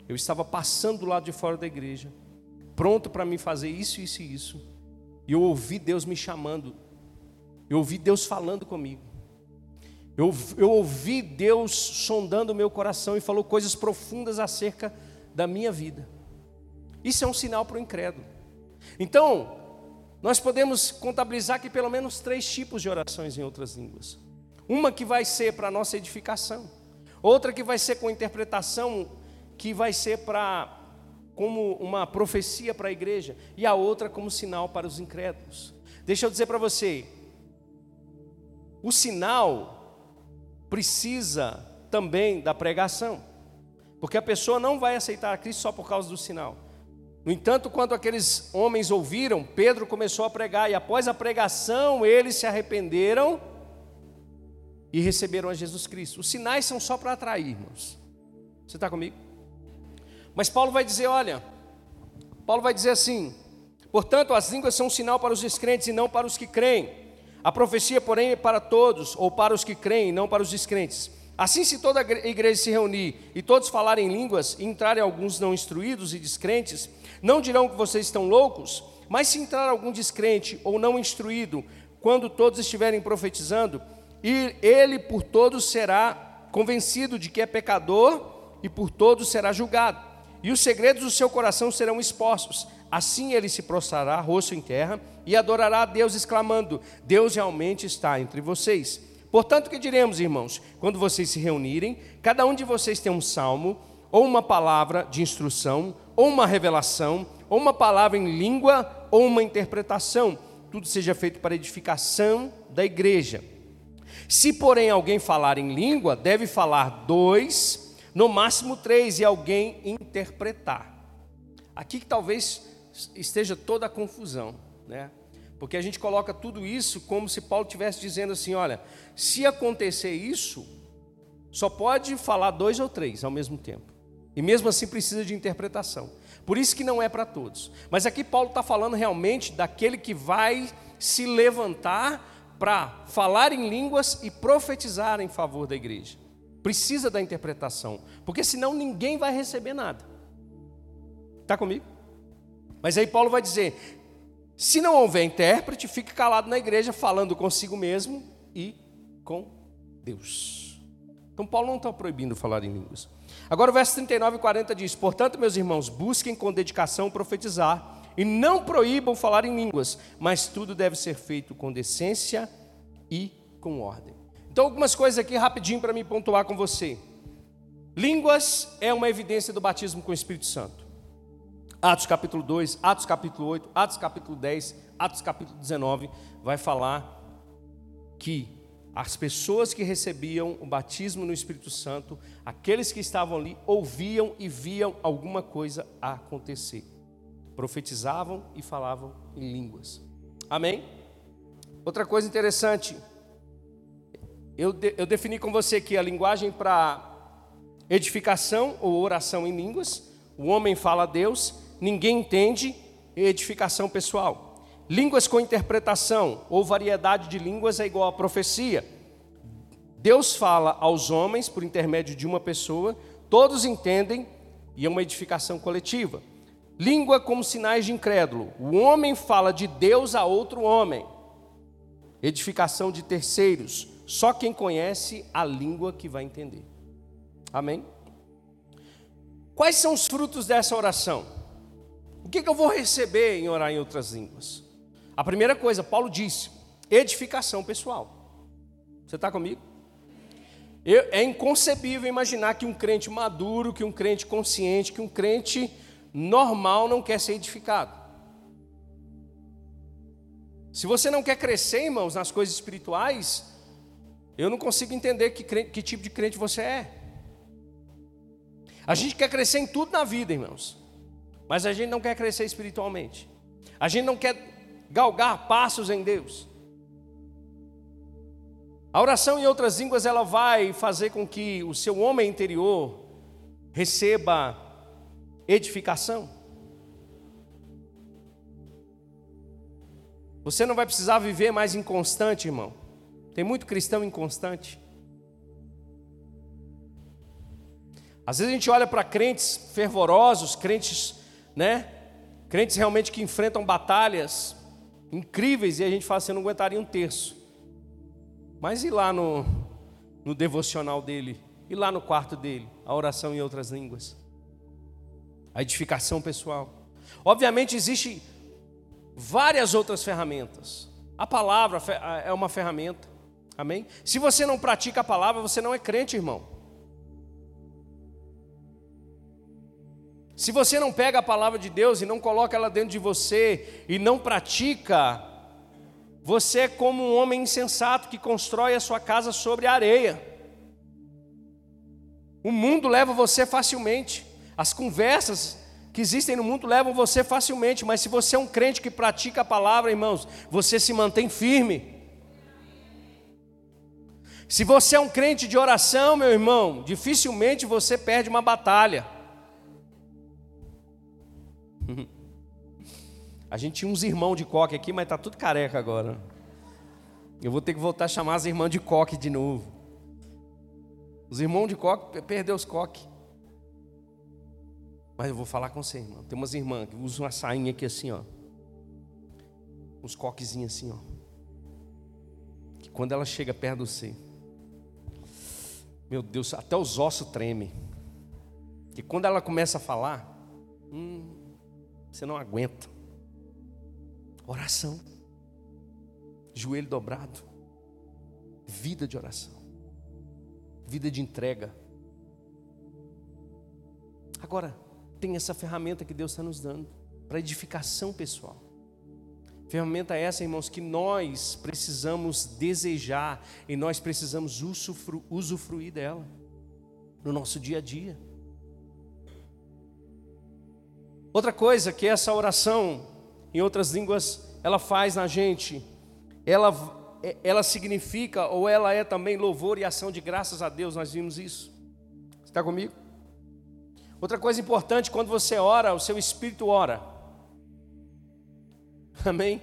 Eu estava passando do lado de fora da igreja, pronto para me fazer isso, isso e isso. E eu ouvi Deus me chamando. Eu ouvi Deus falando comigo. Eu, eu ouvi Deus sondando o meu coração e falou coisas profundas acerca da minha vida. Isso é um sinal para o incrédulo. Então, nós podemos contabilizar aqui pelo menos três tipos de orações em outras línguas. Uma que vai ser para a nossa edificação, Outra que vai ser com interpretação, que vai ser para como uma profecia para a igreja, e a outra como sinal para os incrédulos. Deixa eu dizer para você, o sinal precisa também da pregação, porque a pessoa não vai aceitar a Cristo só por causa do sinal. No entanto, quando aqueles homens ouviram, Pedro começou a pregar, e após a pregação, eles se arrependeram e receberam a Jesus Cristo. Os sinais são só para atrair, irmãos. Você está comigo? Mas Paulo vai dizer: olha, Paulo vai dizer assim: portanto, as línguas são um sinal para os descrentes e não para os que creem. A profecia, porém, é para todos, ou para os que creem, não para os descrentes. Assim, se toda a igreja se reunir e todos falarem línguas, e entrarem alguns não instruídos e descrentes, não dirão que vocês estão loucos, mas se entrar algum descrente ou não instruído, quando todos estiverem profetizando, ele por todos será convencido de que é pecador e por todos será julgado. E os segredos do seu coração serão expostos. Assim ele se prostrará, rosto em terra, e adorará a Deus, exclamando: Deus realmente está entre vocês. Portanto, que diremos, irmãos? Quando vocês se reunirem, cada um de vocês tem um salmo, ou uma palavra de instrução, ou uma revelação, ou uma palavra em língua, ou uma interpretação. Tudo seja feito para edificação da igreja. Se, porém, alguém falar em língua, deve falar dois, no máximo três, e alguém interpretar. Aqui que talvez esteja toda a confusão, né? Porque a gente coloca tudo isso como se Paulo estivesse dizendo assim: olha, se acontecer isso, só pode falar dois ou três ao mesmo tempo. E mesmo assim precisa de interpretação. Por isso que não é para todos. Mas aqui Paulo está falando realmente daquele que vai se levantar para falar em línguas e profetizar em favor da igreja. Precisa da interpretação, porque senão ninguém vai receber nada. Está comigo? Mas aí Paulo vai dizer: se não houver intérprete, fique calado na igreja, falando consigo mesmo e com Deus. Então, Paulo não está proibindo falar em línguas. Agora, o verso 39 e 40 diz: Portanto, meus irmãos, busquem com dedicação profetizar, e não proíbam falar em línguas, mas tudo deve ser feito com decência e com ordem. Então, algumas coisas aqui rapidinho para me pontuar com você. Línguas é uma evidência do batismo com o Espírito Santo. Atos capítulo 2, Atos capítulo 8, Atos capítulo 10, Atos capítulo 19, vai falar que as pessoas que recebiam o batismo no Espírito Santo, aqueles que estavam ali, ouviam e viam alguma coisa acontecer. Profetizavam e falavam em línguas. Amém? Outra coisa interessante, eu, de, eu defini com você que a linguagem para edificação ou oração em línguas, o homem fala a Deus ninguém entende, edificação pessoal. Línguas com interpretação ou variedade de línguas é igual a profecia. Deus fala aos homens por intermédio de uma pessoa, todos entendem e é uma edificação coletiva. Língua como sinais de incrédulo. O homem fala de Deus a outro homem. Edificação de terceiros. Só quem conhece a língua que vai entender. Amém? Quais são os frutos dessa oração? O que, que eu vou receber em orar em outras línguas? A primeira coisa, Paulo disse: edificação pessoal. Você está comigo? Eu, é inconcebível imaginar que um crente maduro, que um crente consciente, que um crente normal não quer ser edificado. Se você não quer crescer, irmãos, nas coisas espirituais, eu não consigo entender que, crente, que tipo de crente você é. A gente quer crescer em tudo na vida, irmãos. Mas a gente não quer crescer espiritualmente. A gente não quer galgar passos em Deus. A oração em outras línguas ela vai fazer com que o seu homem interior receba edificação. Você não vai precisar viver mais inconstante, irmão. Tem muito cristão inconstante. Às vezes a gente olha para crentes fervorosos, crentes né? Crentes realmente que enfrentam batalhas incríveis e a gente fala assim, eu não aguentaria um terço. Mas e lá no, no devocional dele? E lá no quarto dele? A oração em outras línguas? A edificação pessoal? Obviamente existe várias outras ferramentas. A palavra é uma ferramenta. Amém? Se você não pratica a palavra, você não é crente, irmão. Se você não pega a palavra de Deus e não coloca ela dentro de você e não pratica, você é como um homem insensato que constrói a sua casa sobre a areia. O mundo leva você facilmente. As conversas que existem no mundo levam você facilmente, mas se você é um crente que pratica a palavra, irmãos, você se mantém firme. Se você é um crente de oração, meu irmão, dificilmente você perde uma batalha. *laughs* A gente tinha uns irmãos de coque aqui, mas tá tudo careca agora. Eu vou ter que voltar a chamar as irmãs de coque de novo. Os irmãos de coque perdeu os coque. Mas eu vou falar com você, irmão. Tem umas irmãs que usam uma sainha aqui assim, ó. Uns coquezinhos assim, ó. Que quando ela chega perto de você, meu Deus, até os ossos tremem. Que quando ela começa a falar, hum, você não aguenta. Oração, joelho dobrado, vida de oração, vida de entrega. Agora, tem essa ferramenta que Deus está nos dando para edificação pessoal. Ferramenta essa, irmãos, que nós precisamos desejar e nós precisamos usufru usufruir dela no nosso dia a dia. Outra coisa que essa oração, em outras línguas, ela faz na gente, ela, ela significa ou ela é também louvor e ação de graças a Deus, nós vimos isso. Está comigo? Outra coisa importante, quando você ora, o seu espírito ora. *laughs* Amém?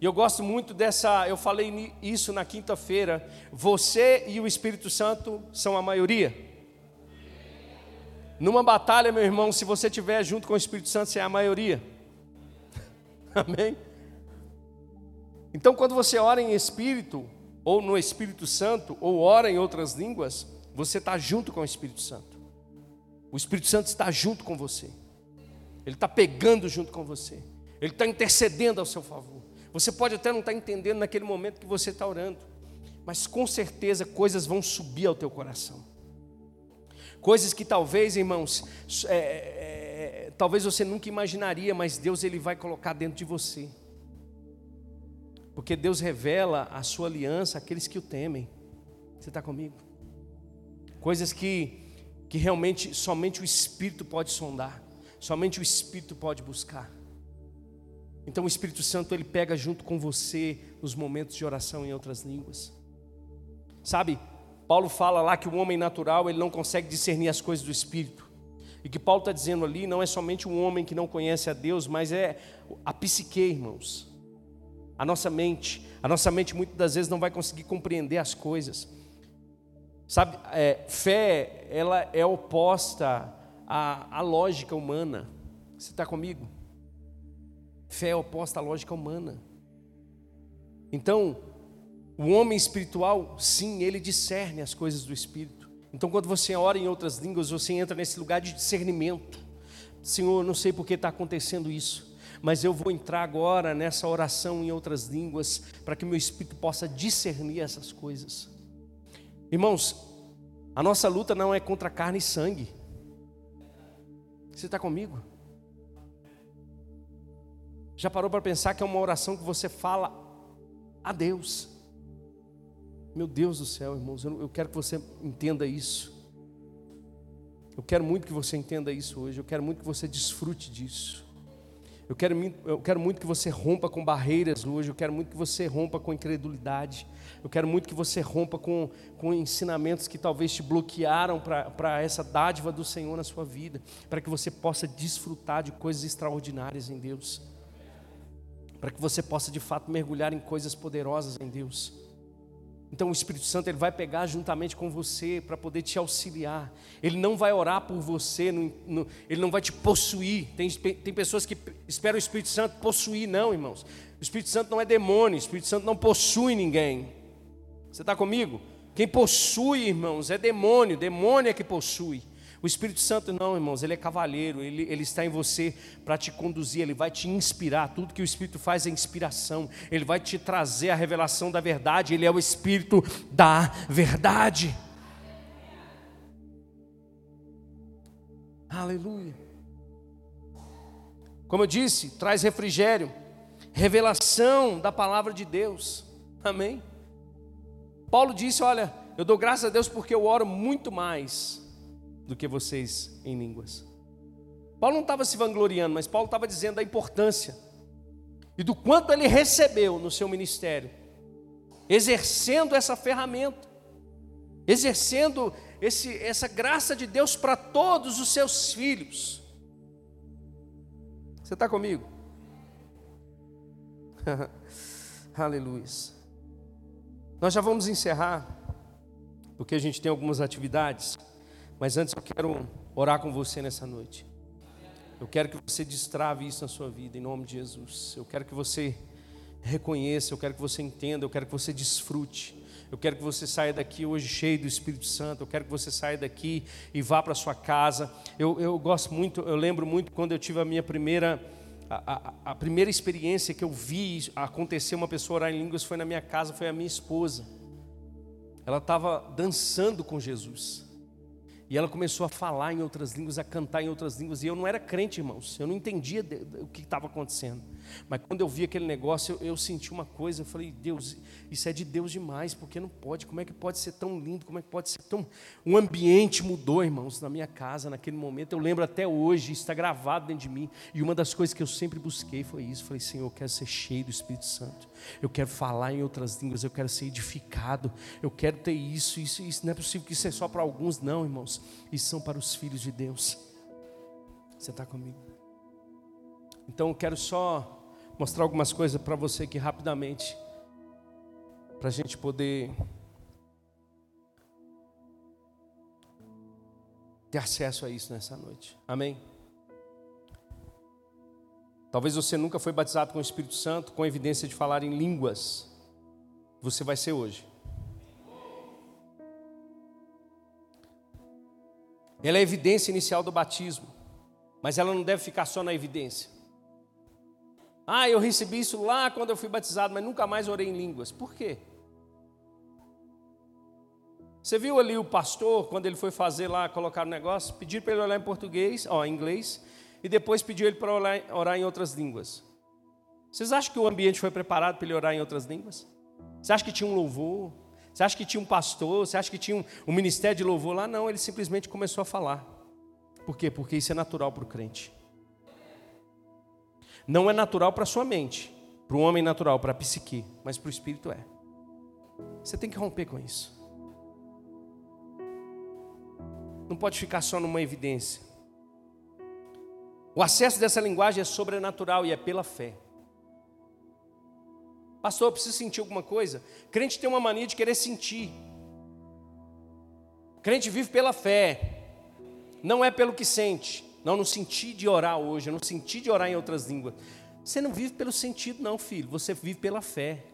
E eu gosto muito dessa, eu falei isso na quinta-feira. Você e o Espírito Santo são a maioria. Numa batalha, meu irmão, se você estiver junto com o Espírito Santo, você é a maioria. *laughs* Amém? Então, quando você ora em Espírito, ou no Espírito Santo, ou ora em outras línguas, você está junto com o Espírito Santo. O Espírito Santo está junto com você. Ele está pegando junto com você. Ele está intercedendo ao seu favor. Você pode até não estar entendendo naquele momento que você está orando, mas com certeza coisas vão subir ao teu coração. Coisas que talvez, irmãos, é, é, é, talvez você nunca imaginaria, mas Deus ele vai colocar dentro de você. Porque Deus revela a sua aliança àqueles que o temem. Você está comigo? Coisas que, que realmente somente o Espírito pode sondar, somente o Espírito pode buscar. Então o Espírito Santo ele pega junto com você nos momentos de oração em outras línguas. Sabe, Paulo fala lá que o homem natural ele não consegue discernir as coisas do Espírito. E que Paulo está dizendo ali não é somente um homem que não conhece a Deus, mas é a psique, irmãos. A nossa mente. A nossa mente muitas das vezes não vai conseguir compreender as coisas. Sabe, é, fé, ela é oposta à, à lógica humana. Você está comigo? Fé é oposta à lógica humana. Então, o homem espiritual, sim, ele discerne as coisas do espírito. Então, quando você ora em outras línguas, você entra nesse lugar de discernimento. Senhor, não sei por que está acontecendo isso, mas eu vou entrar agora nessa oração em outras línguas, para que meu espírito possa discernir essas coisas. Irmãos, a nossa luta não é contra carne e sangue. Você está comigo? Já parou para pensar que é uma oração que você fala a Deus? Meu Deus do céu, irmãos, eu quero que você entenda isso. Eu quero muito que você entenda isso hoje. Eu quero muito que você desfrute disso. Eu quero, eu quero muito que você rompa com barreiras hoje. Eu quero muito que você rompa com incredulidade. Eu quero muito que você rompa com, com ensinamentos que talvez te bloquearam para essa dádiva do Senhor na sua vida. Para que você possa desfrutar de coisas extraordinárias em Deus para que você possa de fato mergulhar em coisas poderosas em Deus. Então o Espírito Santo ele vai pegar juntamente com você para poder te auxiliar. Ele não vai orar por você, no, no, ele não vai te possuir. Tem, tem pessoas que esperam o Espírito Santo possuir, não, irmãos. O Espírito Santo não é demônio, o Espírito Santo não possui ninguém. Você está comigo? Quem possui, irmãos, é demônio, demônio é que possui. O Espírito Santo não, irmãos, ele é cavalheiro, ele, ele está em você para te conduzir, ele vai te inspirar. Tudo que o Espírito faz é inspiração, ele vai te trazer a revelação da verdade, ele é o Espírito da verdade. Aleluia. Como eu disse, traz refrigério, revelação da palavra de Deus. Amém? Paulo disse: Olha, eu dou graças a Deus porque eu oro muito mais do que vocês em línguas. Paulo não estava se vangloriando, mas Paulo estava dizendo a importância e do quanto ele recebeu no seu ministério, exercendo essa ferramenta, exercendo esse, essa graça de Deus para todos os seus filhos. Você está comigo? *laughs* Aleluia. Nós já vamos encerrar, porque a gente tem algumas atividades, mas antes eu quero orar com você nessa noite. Eu quero que você destrave isso na sua vida, em nome de Jesus. Eu quero que você reconheça, eu quero que você entenda, eu quero que você desfrute. Eu quero que você saia daqui hoje cheio do Espírito Santo. Eu quero que você saia daqui e vá para sua casa. Eu, eu gosto muito, eu lembro muito quando eu tive a minha primeira, a, a, a primeira experiência que eu vi acontecer uma pessoa orar em línguas foi na minha casa, foi a minha esposa. Ela estava dançando com Jesus. E ela começou a falar em outras línguas, a cantar em outras línguas. E eu não era crente, irmãos. Eu não entendia o que estava acontecendo. Mas quando eu vi aquele negócio, eu, eu, senti uma coisa. Eu falei, Deus, isso é de Deus demais. Porque não pode. Como é que pode ser tão lindo? Como é que pode ser tão. Um ambiente mudou, irmãos, na minha casa, naquele momento. Eu lembro até hoje, está gravado dentro de mim. E uma das coisas que eu sempre busquei foi isso. Eu falei, Senhor, eu quero ser cheio do Espírito Santo. Eu quero falar em outras línguas. Eu quero ser edificado. Eu quero ter isso. Isso, isso não é possível que isso é só para alguns, não, irmãos e são para os filhos de Deus. Você está comigo? Então eu quero só mostrar algumas coisas para você aqui rapidamente, para a gente poder ter acesso a isso nessa noite. Amém? Talvez você nunca foi batizado com o Espírito Santo, com evidência de falar em línguas. Você vai ser hoje. Ela é a evidência inicial do batismo, mas ela não deve ficar só na evidência. Ah, eu recebi isso lá quando eu fui batizado, mas nunca mais orei em línguas. Por quê? Você viu ali o pastor, quando ele foi fazer lá, colocar o negócio, pedir para ele orar em português, ó, em inglês, e depois pediu ele para orar, orar em outras línguas. Vocês acham que o ambiente foi preparado para ele orar em outras línguas? Você acha que tinha um louvor? Você acha que tinha um pastor? Você acha que tinha um, um ministério de louvor lá? Não, ele simplesmente começou a falar. Por quê? Porque isso é natural para o crente. Não é natural para a sua mente, para o homem natural, para a psique, mas para o espírito é. Você tem que romper com isso. Não pode ficar só numa evidência. O acesso dessa linguagem é sobrenatural e é pela fé. Pastor, eu preciso sentir alguma coisa. Crente tem uma mania de querer sentir. Crente vive pela fé, não é pelo que sente. Não, não senti de orar hoje, eu não senti de orar em outras línguas. Você não vive pelo sentido, não, filho. Você vive pela fé.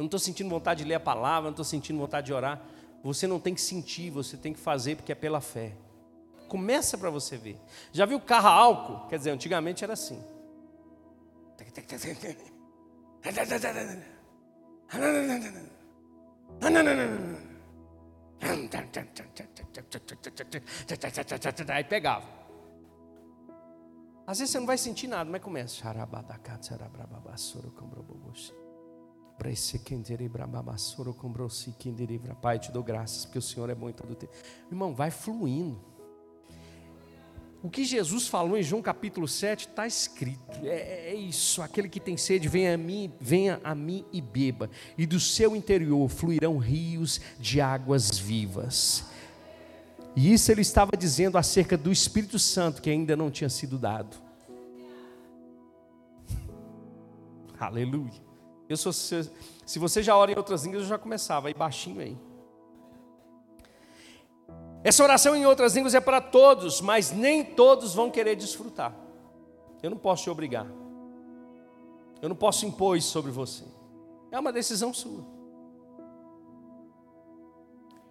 Eu não estou sentindo vontade de ler a palavra, não estou sentindo vontade de orar. Você não tem que sentir, você tem que fazer porque é pela fé. Começa para você ver. Já viu carro álcool? Quer dizer, antigamente era assim. *laughs* Aí pegava. Às vezes você não vai sentir nada, mas começa. Pai, te dou graças, porque o Senhor é bom em todo tempo. Irmão, vai fluindo. O que Jesus falou em João capítulo 7 está escrito. É, é, isso, aquele que tem sede, venha a mim, venha a mim e beba, e do seu interior fluirão rios de águas vivas. E isso ele estava dizendo acerca do Espírito Santo que ainda não tinha sido dado. *laughs* Aleluia. Eu sou, se você já ora em outras línguas, eu já começava aí baixinho aí. Essa oração em outras línguas é para todos, mas nem todos vão querer desfrutar. Eu não posso te obrigar. Eu não posso impor isso sobre você. É uma decisão sua.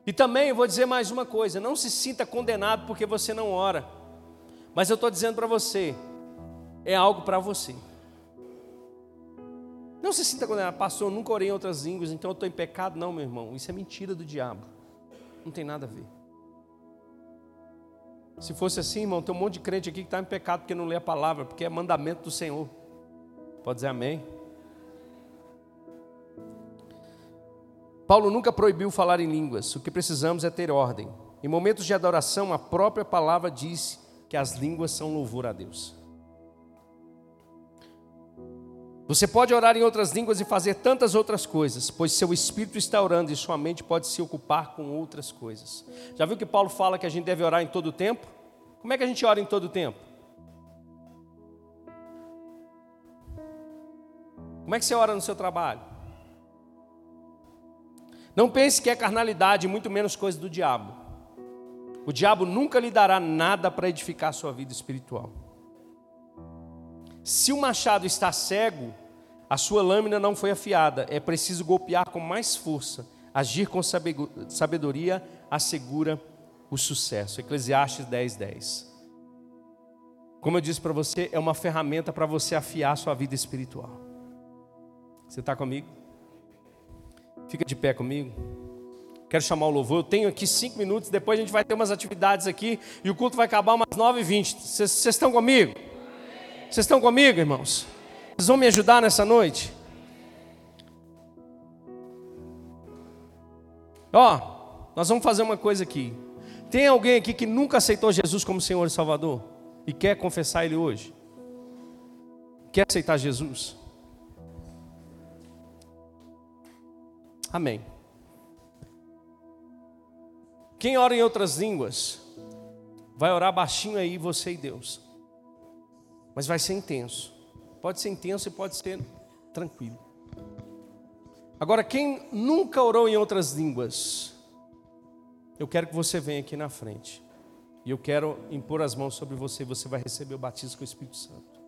E também eu vou dizer mais uma coisa: não se sinta condenado porque você não ora. Mas eu estou dizendo para você, é algo para você. Não se sinta condenado, pastor, eu nunca orei em outras línguas, então eu estou em pecado. Não, meu irmão, isso é mentira do diabo. Não tem nada a ver. Se fosse assim, irmão, tem um monte de crente aqui que está em pecado porque não lê a palavra, porque é mandamento do Senhor. Pode dizer amém? Paulo nunca proibiu falar em línguas, o que precisamos é ter ordem. Em momentos de adoração, a própria palavra diz que as línguas são louvor a Deus. Você pode orar em outras línguas e fazer tantas outras coisas, pois seu espírito está orando e sua mente pode se ocupar com outras coisas. Já viu que Paulo fala que a gente deve orar em todo o tempo? Como é que a gente ora em todo o tempo? Como é que você ora no seu trabalho? Não pense que é carnalidade, muito menos coisa do diabo. O diabo nunca lhe dará nada para edificar a sua vida espiritual. Se o machado está cego, a sua lâmina não foi afiada. É preciso golpear com mais força. Agir com sabedoria assegura o sucesso. Eclesiastes 10, 10. Como eu disse para você, é uma ferramenta para você afiar a sua vida espiritual. Você está comigo? Fica de pé comigo. Quero chamar o louvor. Eu tenho aqui cinco minutos. Depois a gente vai ter umas atividades aqui. E o culto vai acabar umas 9h20. Vocês estão comigo? Vocês estão comigo, irmãos? Vocês vão me ajudar nessa noite? Ó, nós vamos fazer uma coisa aqui. Tem alguém aqui que nunca aceitou Jesus como Senhor e Salvador e quer confessar Ele hoje? Quer aceitar Jesus? Amém. Quem ora em outras línguas, vai orar baixinho aí, você e Deus mas vai ser intenso. Pode ser intenso e pode ser tranquilo. Agora, quem nunca orou em outras línguas, eu quero que você venha aqui na frente. E eu quero impor as mãos sobre você, e você vai receber o batismo com o Espírito Santo.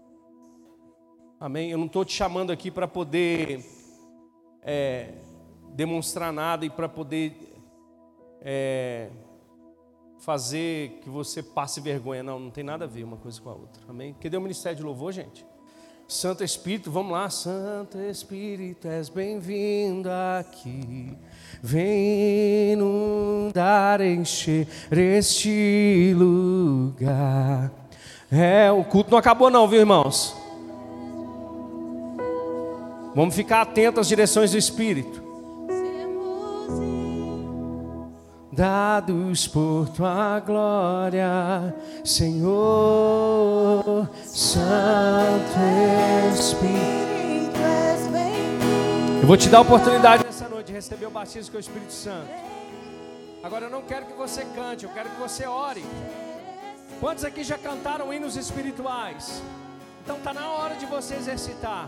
Amém? Eu não estou te chamando aqui para poder é, demonstrar nada e para poder é, fazer que você passe vergonha. Não, não tem nada a ver uma coisa com a outra. Amém? Cadê o ministério de louvor, gente? Santo Espírito, vamos lá. Santo Espírito, és bem-vindo aqui. Vem inundar, encher este lugar. É, o culto não acabou não, viu, irmãos? Vamos ficar atentos às direções do Espírito. Dados por tua glória, Senhor, Santo Espírito. Eu vou te dar a oportunidade nessa noite de receber o batismo com o Espírito Santo. Agora eu não quero que você cante, eu quero que você ore. Quantos aqui já cantaram hinos espirituais? Então está na hora de você exercitar.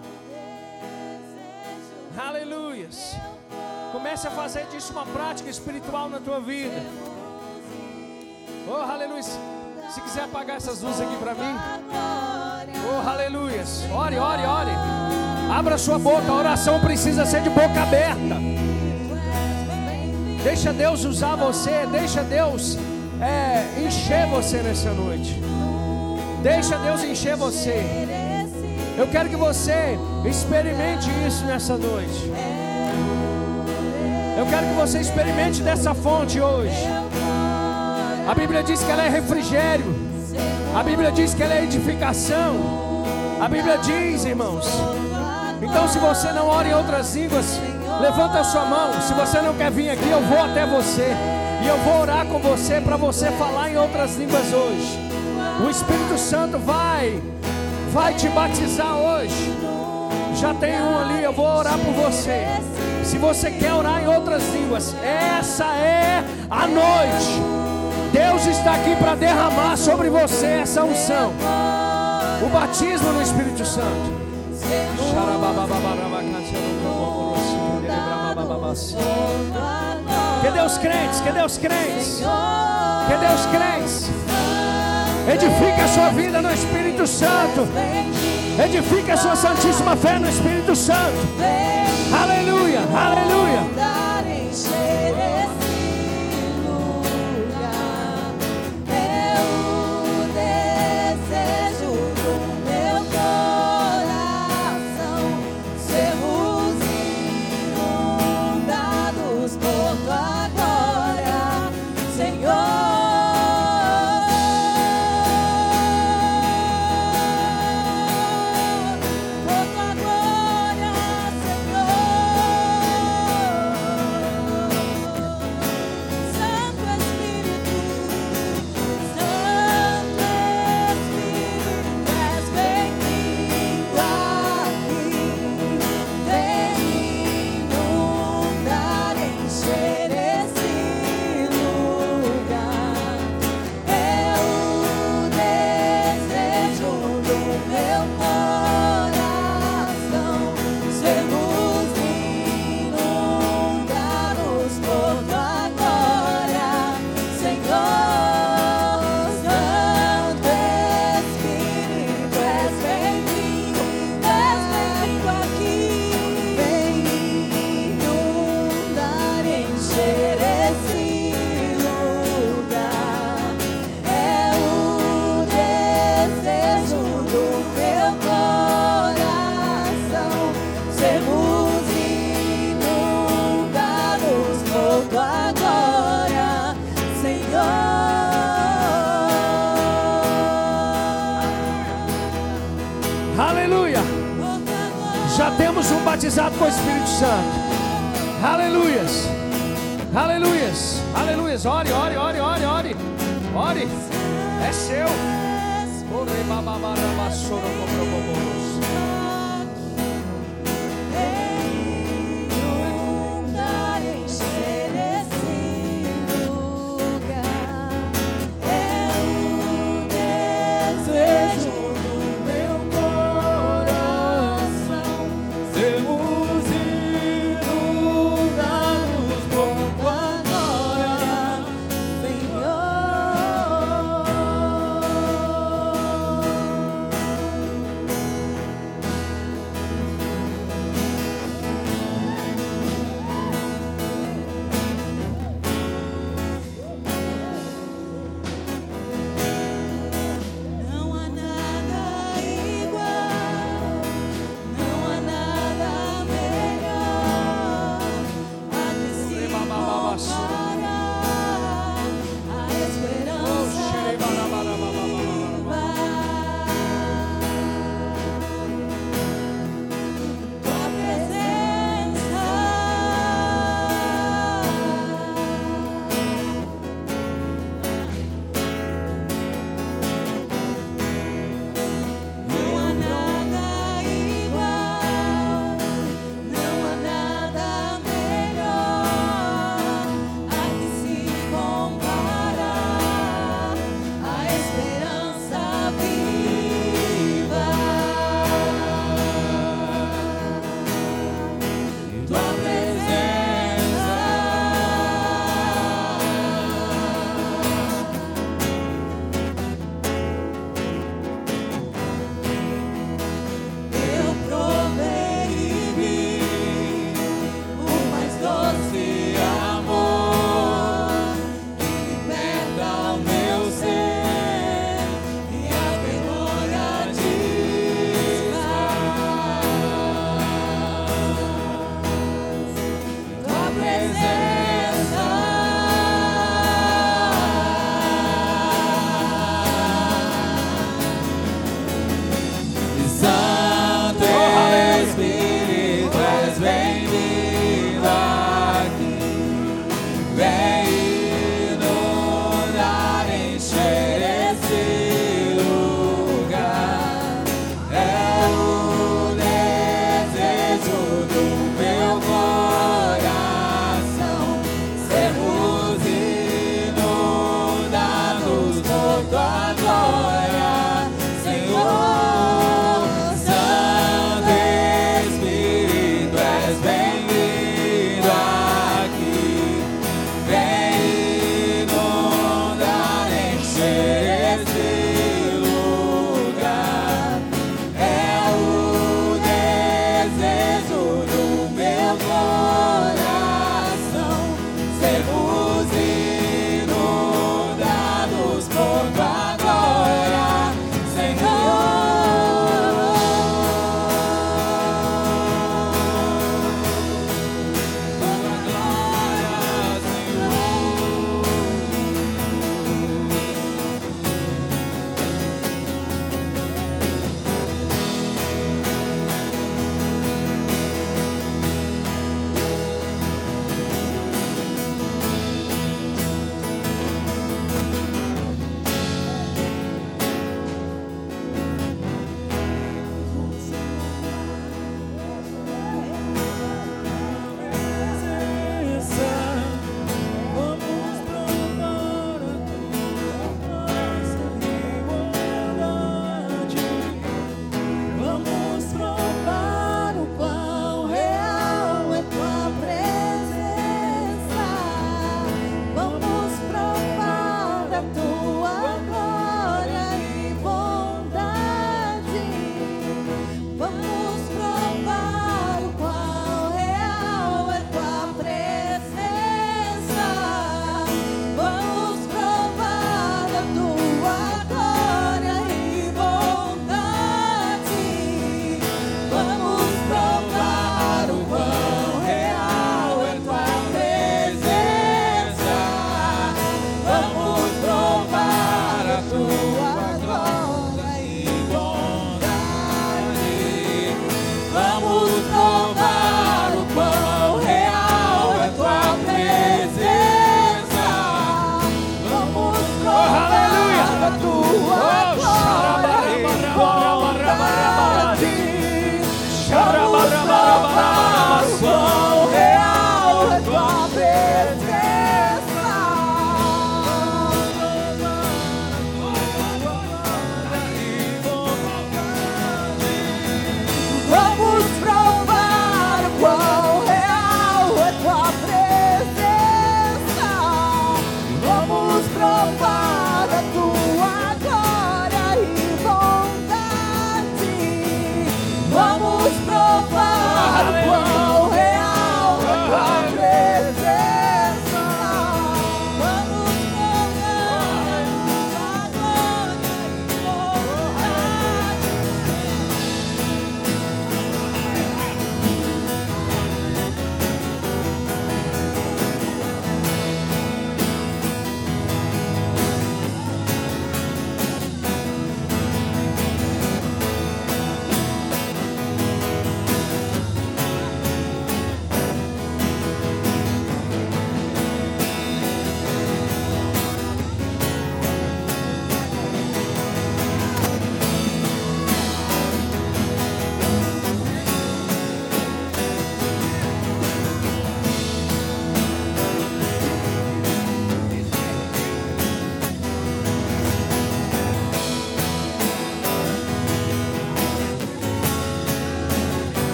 Aleluias. Comece a fazer disso uma prática espiritual na tua vida. Oh, aleluia. Se quiser apagar essas luzes aqui para mim. Oh, aleluia. Ore, ore, ore. Abra sua boca. A oração precisa ser de boca aberta. Deixa Deus usar você. Deixa Deus é, encher você nessa noite. Deixa Deus encher você. Eu quero que você experimente isso nessa noite. Eu quero que você experimente dessa fonte hoje. A Bíblia diz que ela é refrigério. A Bíblia diz que ela é edificação. A Bíblia diz, irmãos. Então, se você não ora em outras línguas, levanta a sua mão. Se você não quer vir aqui, eu vou até você. E eu vou orar com você para você falar em outras línguas hoje. O Espírito Santo vai, vai te batizar hoje. Já tem um ali, eu vou orar por você. Se você quer orar em outras línguas, essa é a noite. Deus está aqui para derramar sobre você essa unção. O batismo no Espírito Santo. Cadê os crentes? Cadê os crentes? Cadê os crentes? Edifique a sua vida no Espírito Santo. Edifique a sua santíssima fé no Espírito Santo. Aleluia, aleluia.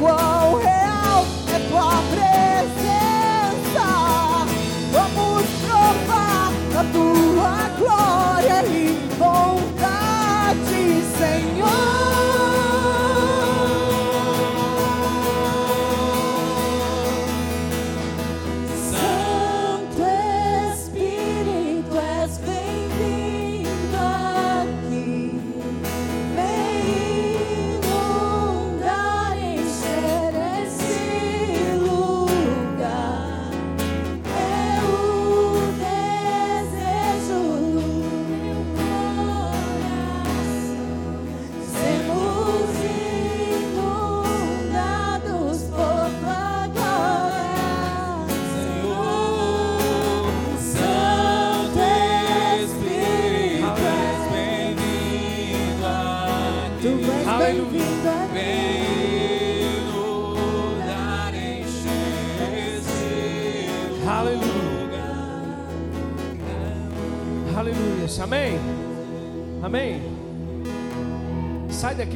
grow.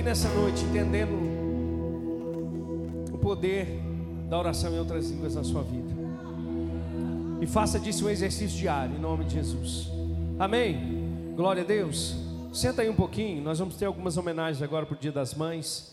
Nessa noite entendendo o poder da oração em outras línguas na sua vida. E faça disso um exercício diário, em nome de Jesus. Amém? Glória a Deus. Senta aí um pouquinho, nós vamos ter algumas homenagens agora para o Dia das Mães.